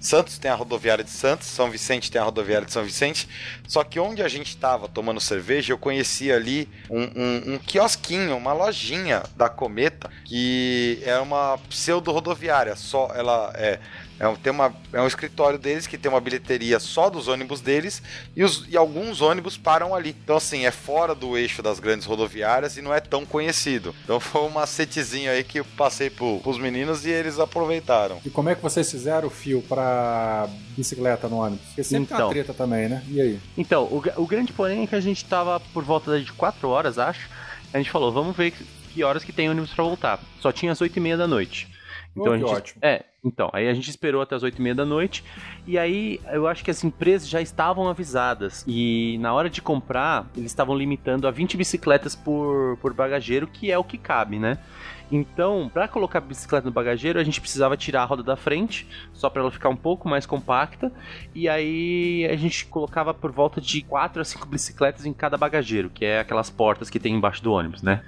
B: Santos tem a rodoviária de Santos, São Vicente tem a rodoviária de São Vicente. Só que onde a gente estava tomando cerveja, eu conhecia ali um, um, um quiosquinho, uma lojinha da Cometa, que é uma pseudo-rodoviária. Só ela é. É um, tem uma, é um escritório deles que tem uma bilheteria só dos ônibus deles e, os, e alguns ônibus param ali. Então, assim, é fora do eixo das grandes rodoviárias e não é tão conhecido. Então, foi um macetezinho aí que eu passei pro, pros meninos e eles aproveitaram.
A: E como é que vocês fizeram o fio pra bicicleta no ônibus? Porque sempre tem uma
C: Então.
A: treta também, né? E aí?
C: Então, o, o grande porém é que a gente tava por volta de 4 horas, acho. A gente falou, vamos ver que, horas que tem ônibus pra voltar. Só tinha às 8 e meia da noite. Então
A: Oh,
C: a gente,
A: ótimo.
C: É, então, aí a gente esperou até as 8 e meia da noite. E aí eu acho que as empresas já estavam avisadas. E na hora de comprar, eles estavam limitando a 20 bicicletas por, por bagageiro, que é o que cabe, né? Então, para colocar a bicicleta no bagageiro, a gente precisava tirar a roda da frente, só para ela ficar um pouco mais compacta. E aí a gente colocava por volta de 4 a 5 bicicletas em cada bagageiro, que é aquelas portas que tem embaixo do ônibus, né?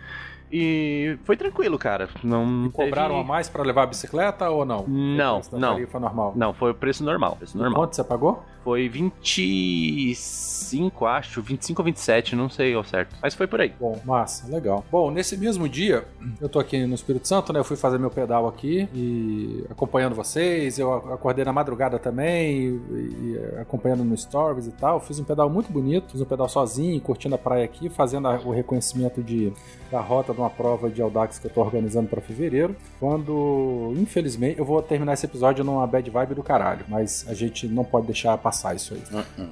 C: E foi tranquilo, cara. Não
A: Cobraram
C: teve...
A: a mais pra levar a bicicleta ou não?
C: Não, não.
A: tarifa normal.
C: Não, foi o preço normal. Preço normal.
A: Quanto você pagou?
C: Foi 25, acho, 25 ou 27, não sei ao certo. Mas foi por aí.
A: Bom, massa, legal. Bom, nesse mesmo dia, eu tô aqui no Espírito Santo, né? Eu fui fazer meu pedal aqui e acompanhando vocês. Eu acordei na madrugada também, e, e acompanhando no Stories e tal. Fiz um pedal muito bonito, fiz um pedal sozinho, curtindo a praia aqui, fazendo a- o reconhecimento de, da rota de uma prova de Audax que eu tô organizando para fevereiro. Quando, infelizmente, eu vou terminar esse episódio numa bad vibe do caralho, mas a gente não pode deixar passar isso aí.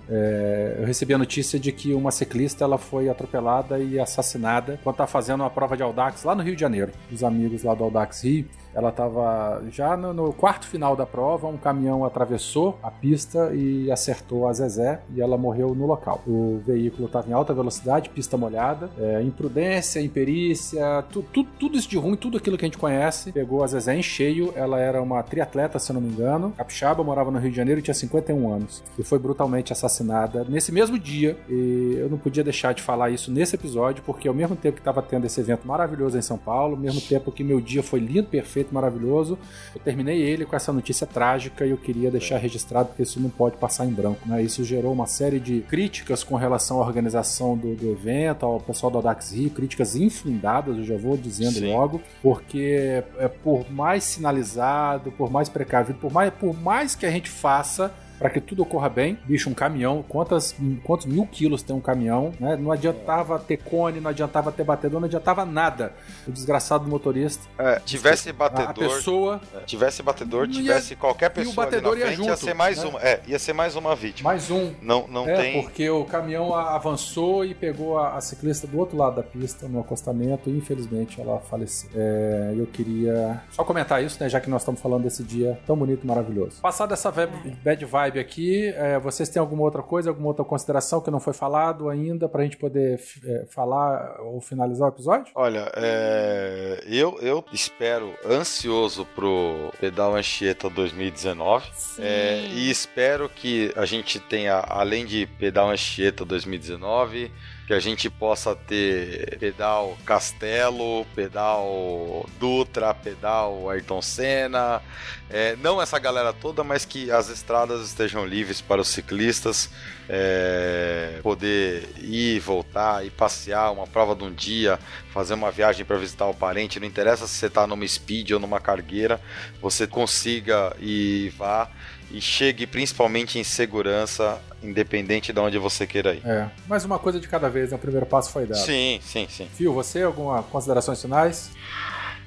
A: É, eu recebi a notícia de que uma ciclista ela foi atropelada e assassinada quando tá fazendo uma prova de Audax lá no Rio de Janeiro. Os amigos lá do Audax Rio. Ela estava já no, no quarto final da prova, um caminhão atravessou a pista e acertou a Zezé e ela morreu no local. O veículo estava em alta velocidade, pista molhada, é, imprudência, imperícia, tu, tu- tudo isso de ruim, tudo aquilo que a gente conhece. Pegou a Zezé em cheio, ela era uma triatleta, se eu não me engano, capixaba, morava no Rio de Janeiro e tinha 51 anos. E foi brutalmente assassinada nesse mesmo dia. E eu não podia deixar de falar isso nesse episódio, porque ao mesmo tempo que estava tendo esse evento maravilhoso em São Paulo, ao mesmo tempo que meu dia foi lindo, perfeito, maravilhoso, eu terminei ele com essa notícia trágica e eu queria deixar registrado, porque isso não pode passar em branco. Né? Isso gerou uma série de críticas com relação à organização do, do evento, ao pessoal do Audax Rio, críticas infundadas, eu já vou dizendo
B: Sim.
A: logo, porque é, por mais sinalizado, por mais precavido, por mais, por mais que a gente faça para que tudo ocorra bem. Bicho, um caminhão, quantas, quantos mil quilos tem um caminhão, né? Não adiantava ter cone, não adiantava ter batedor, não adiantava nada. O desgraçado do motorista.
B: É, tivesse
A: A, a
B: batedor,
A: pessoa,
B: tivesse batedor,
A: ia-
B: tivesse qualquer pessoa
A: batedor
B: ali na
A: ia
B: frente, ia
A: junto,
B: ser mais
A: né?
B: uma. É, ia ser mais uma vítima.
A: mais um.
B: Não, não
A: é,
B: tem.
A: porque o caminhão a- avançou e pegou a, a ciclista do outro lado da pista, no acostamento, e infelizmente ela faleceu. É, eu queria só comentar isso, né, já que nós estamos falando desse dia tão bonito e maravilhoso. Passada essa bad vibe aqui, é, vocês têm alguma outra coisa, alguma outra consideração que não foi falado ainda pra gente poder é, falar ou finalizar o episódio?
B: Olha, é, eu, eu espero ansioso pro Pedal Anchieta 2019 é, e espero que a gente tenha, além de Pedal Anchieta 2019, que a gente possa ter pedal Castelo, pedal Dutra, pedal Ayrton Senna, é, não essa galera toda, mas que as estradas estejam livres para os ciclistas é, poder ir, voltar e passear, uma prova de um dia, fazer uma viagem para visitar o parente. Não interessa se você está numa speed ou numa cargueira, você consiga e vá e chegue principalmente em segurança, independente de onde você queira ir.
A: É, mas uma coisa de cada vez, né? O primeiro passo foi dado.
B: Sim, sim, sim.
A: Fio, você, alguma considerações finais?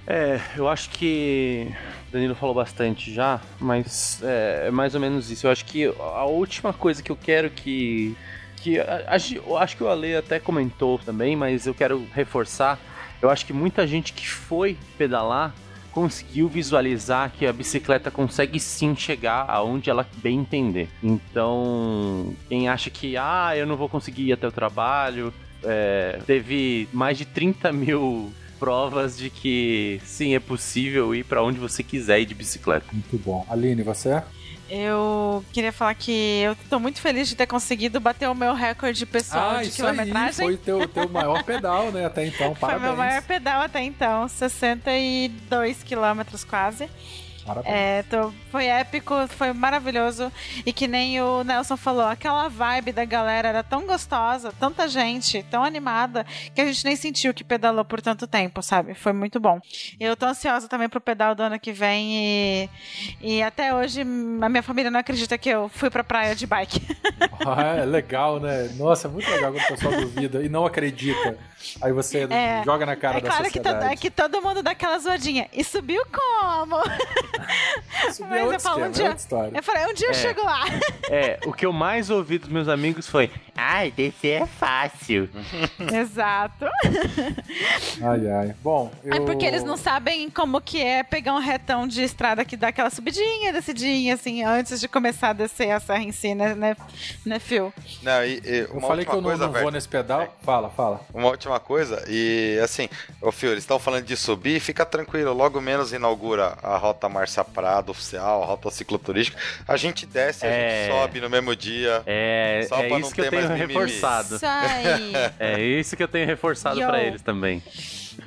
C: É, eu acho que Danilo falou bastante já, mas é, é mais ou menos isso. Eu acho que a última coisa que eu quero que. que a- a gen- eu acho que o Ale até comentou também, mas eu quero reforçar. Eu acho que muita gente que foi pedalar conseguiu visualizar que a bicicleta consegue sim chegar aonde ela bem entender. Então, quem acha que, ah, eu não vou conseguir ir até o trabalho, é, teve mais de 30 mil provas de que sim, é possível ir pra onde você quiser ir de bicicleta.
A: Muito bom. Aline, você?
D: Eu queria falar que eu tô muito feliz de ter conseguido bater o meu recorde pessoal
A: ah,
D: de
A: isso
D: quilometragem.
A: Aí, foi teu, teu maior [laughs] pedal, né? Até então,
D: Foi
A: parabéns.
D: meu maior pedal até então, 62 quilômetros quase. É, tô- foi épico, foi maravilhoso. E que nem o Nelson falou, aquela vibe da galera era tão gostosa, tanta gente, tão animada, que a gente nem sentiu que pedalou por tanto tempo, sabe? Foi muito bom. Eu tô ansiosa também pro pedal do ano que vem e, e até hoje a minha família não acredita que eu fui pra praia de bike. [laughs]
A: Ah, é legal, né? Nossa, é muito legal quando o pessoal duvida e não acredita. Aí você
D: É,
A: joga na cara
D: é
A: da
D: claro
A: sociedade.
D: é que todo mundo dá aquela zoadinha. E subiu como? [laughs] [laughs]
A: Subir
D: Mas eu falo, um
A: é
D: dia, eu falei, um dia eu
C: É.
D: chego lá.
C: É, o que eu mais ouvi dos meus amigos foi: Ai, descer é fácil. [laughs]
D: Exato.
A: Ai, ai. Bom, eu...
D: É porque eles não sabem como que é pegar um retão de estrada que dá aquela subidinha, descidinha, assim, antes de começar a descer a serra em si, né, né, né Phil?
B: Não, e, e
A: Eu
B: uma
A: falei que
B: última
A: eu não,
B: coisa,
A: não vou
B: Verto.
A: nesse pedal. Fala, fala.
B: Uma última coisa, e assim, ô Fio, eles estão falando de subir, fica tranquilo, logo menos inaugura a rota Marcia Prado oficial, a rota cicloturística. A gente desce, a
C: É.
B: gente sobe no mesmo dia.
C: É,
B: Só
C: é
B: pra
C: isso
B: não
C: que eu
B: ter mais
C: tenho
B: mimimi.
C: reforçado.
D: Isso aí. [laughs]
C: É isso que eu tenho reforçado pra eles também.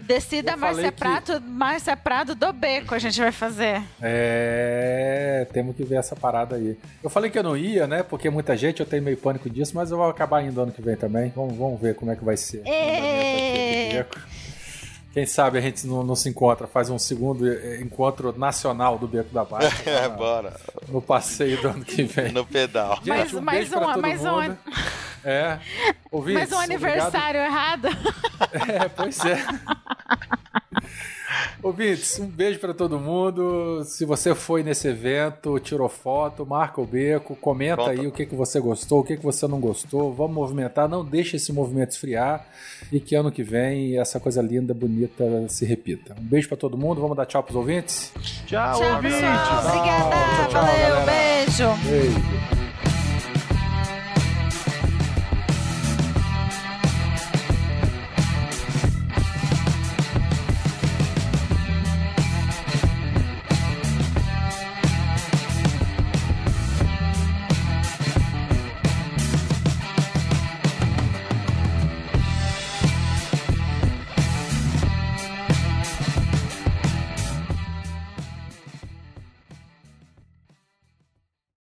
D: Descida Márcia
A: que-
D: Prato, Márcia Prado do Beco a gente vai fazer.
A: É, temos que ver essa parada aí. Eu falei que eu não ia, né? Porque muita gente, eu tenho meio pânico disso, mas eu vou acabar indo ano que vem também. Vamos, vamos ver como é que vai ser.
D: Ê!
A: Quem sabe a gente não, não se encontra, faz um segundo eh, encontro nacional do Beco da Bike [laughs]
B: É, bora.
A: no passeio do ano que vem.
B: No pedal.
A: Gente,
D: Mais-
A: um
D: mais
A: beijo pra
D: um-
A: todo
D: mais um
A: mundo. É. Ouvintes,
D: Mas um aniversário errado.
A: obrigado. [laughs] É, pois é. [laughs] Ouvintes, um beijo pra todo mundo. Se você foi nesse evento, tirou foto, marca o beco, comenta
B: Conta.
A: aí o que, que você gostou, o que, que você não gostou. Vamos movimentar, não deixe esse movimento esfriar e que ano que vem essa coisa linda, bonita se repita. Um beijo pra todo mundo, vamos dar tchau pros ouvintes?
C: Tchau,
D: Tchau,
C: ouvintes.
D: pessoal. Obrigada.
A: Tchau, tchau,
D: Valeu,
A: galera.
D: beijo.
A: Beijo.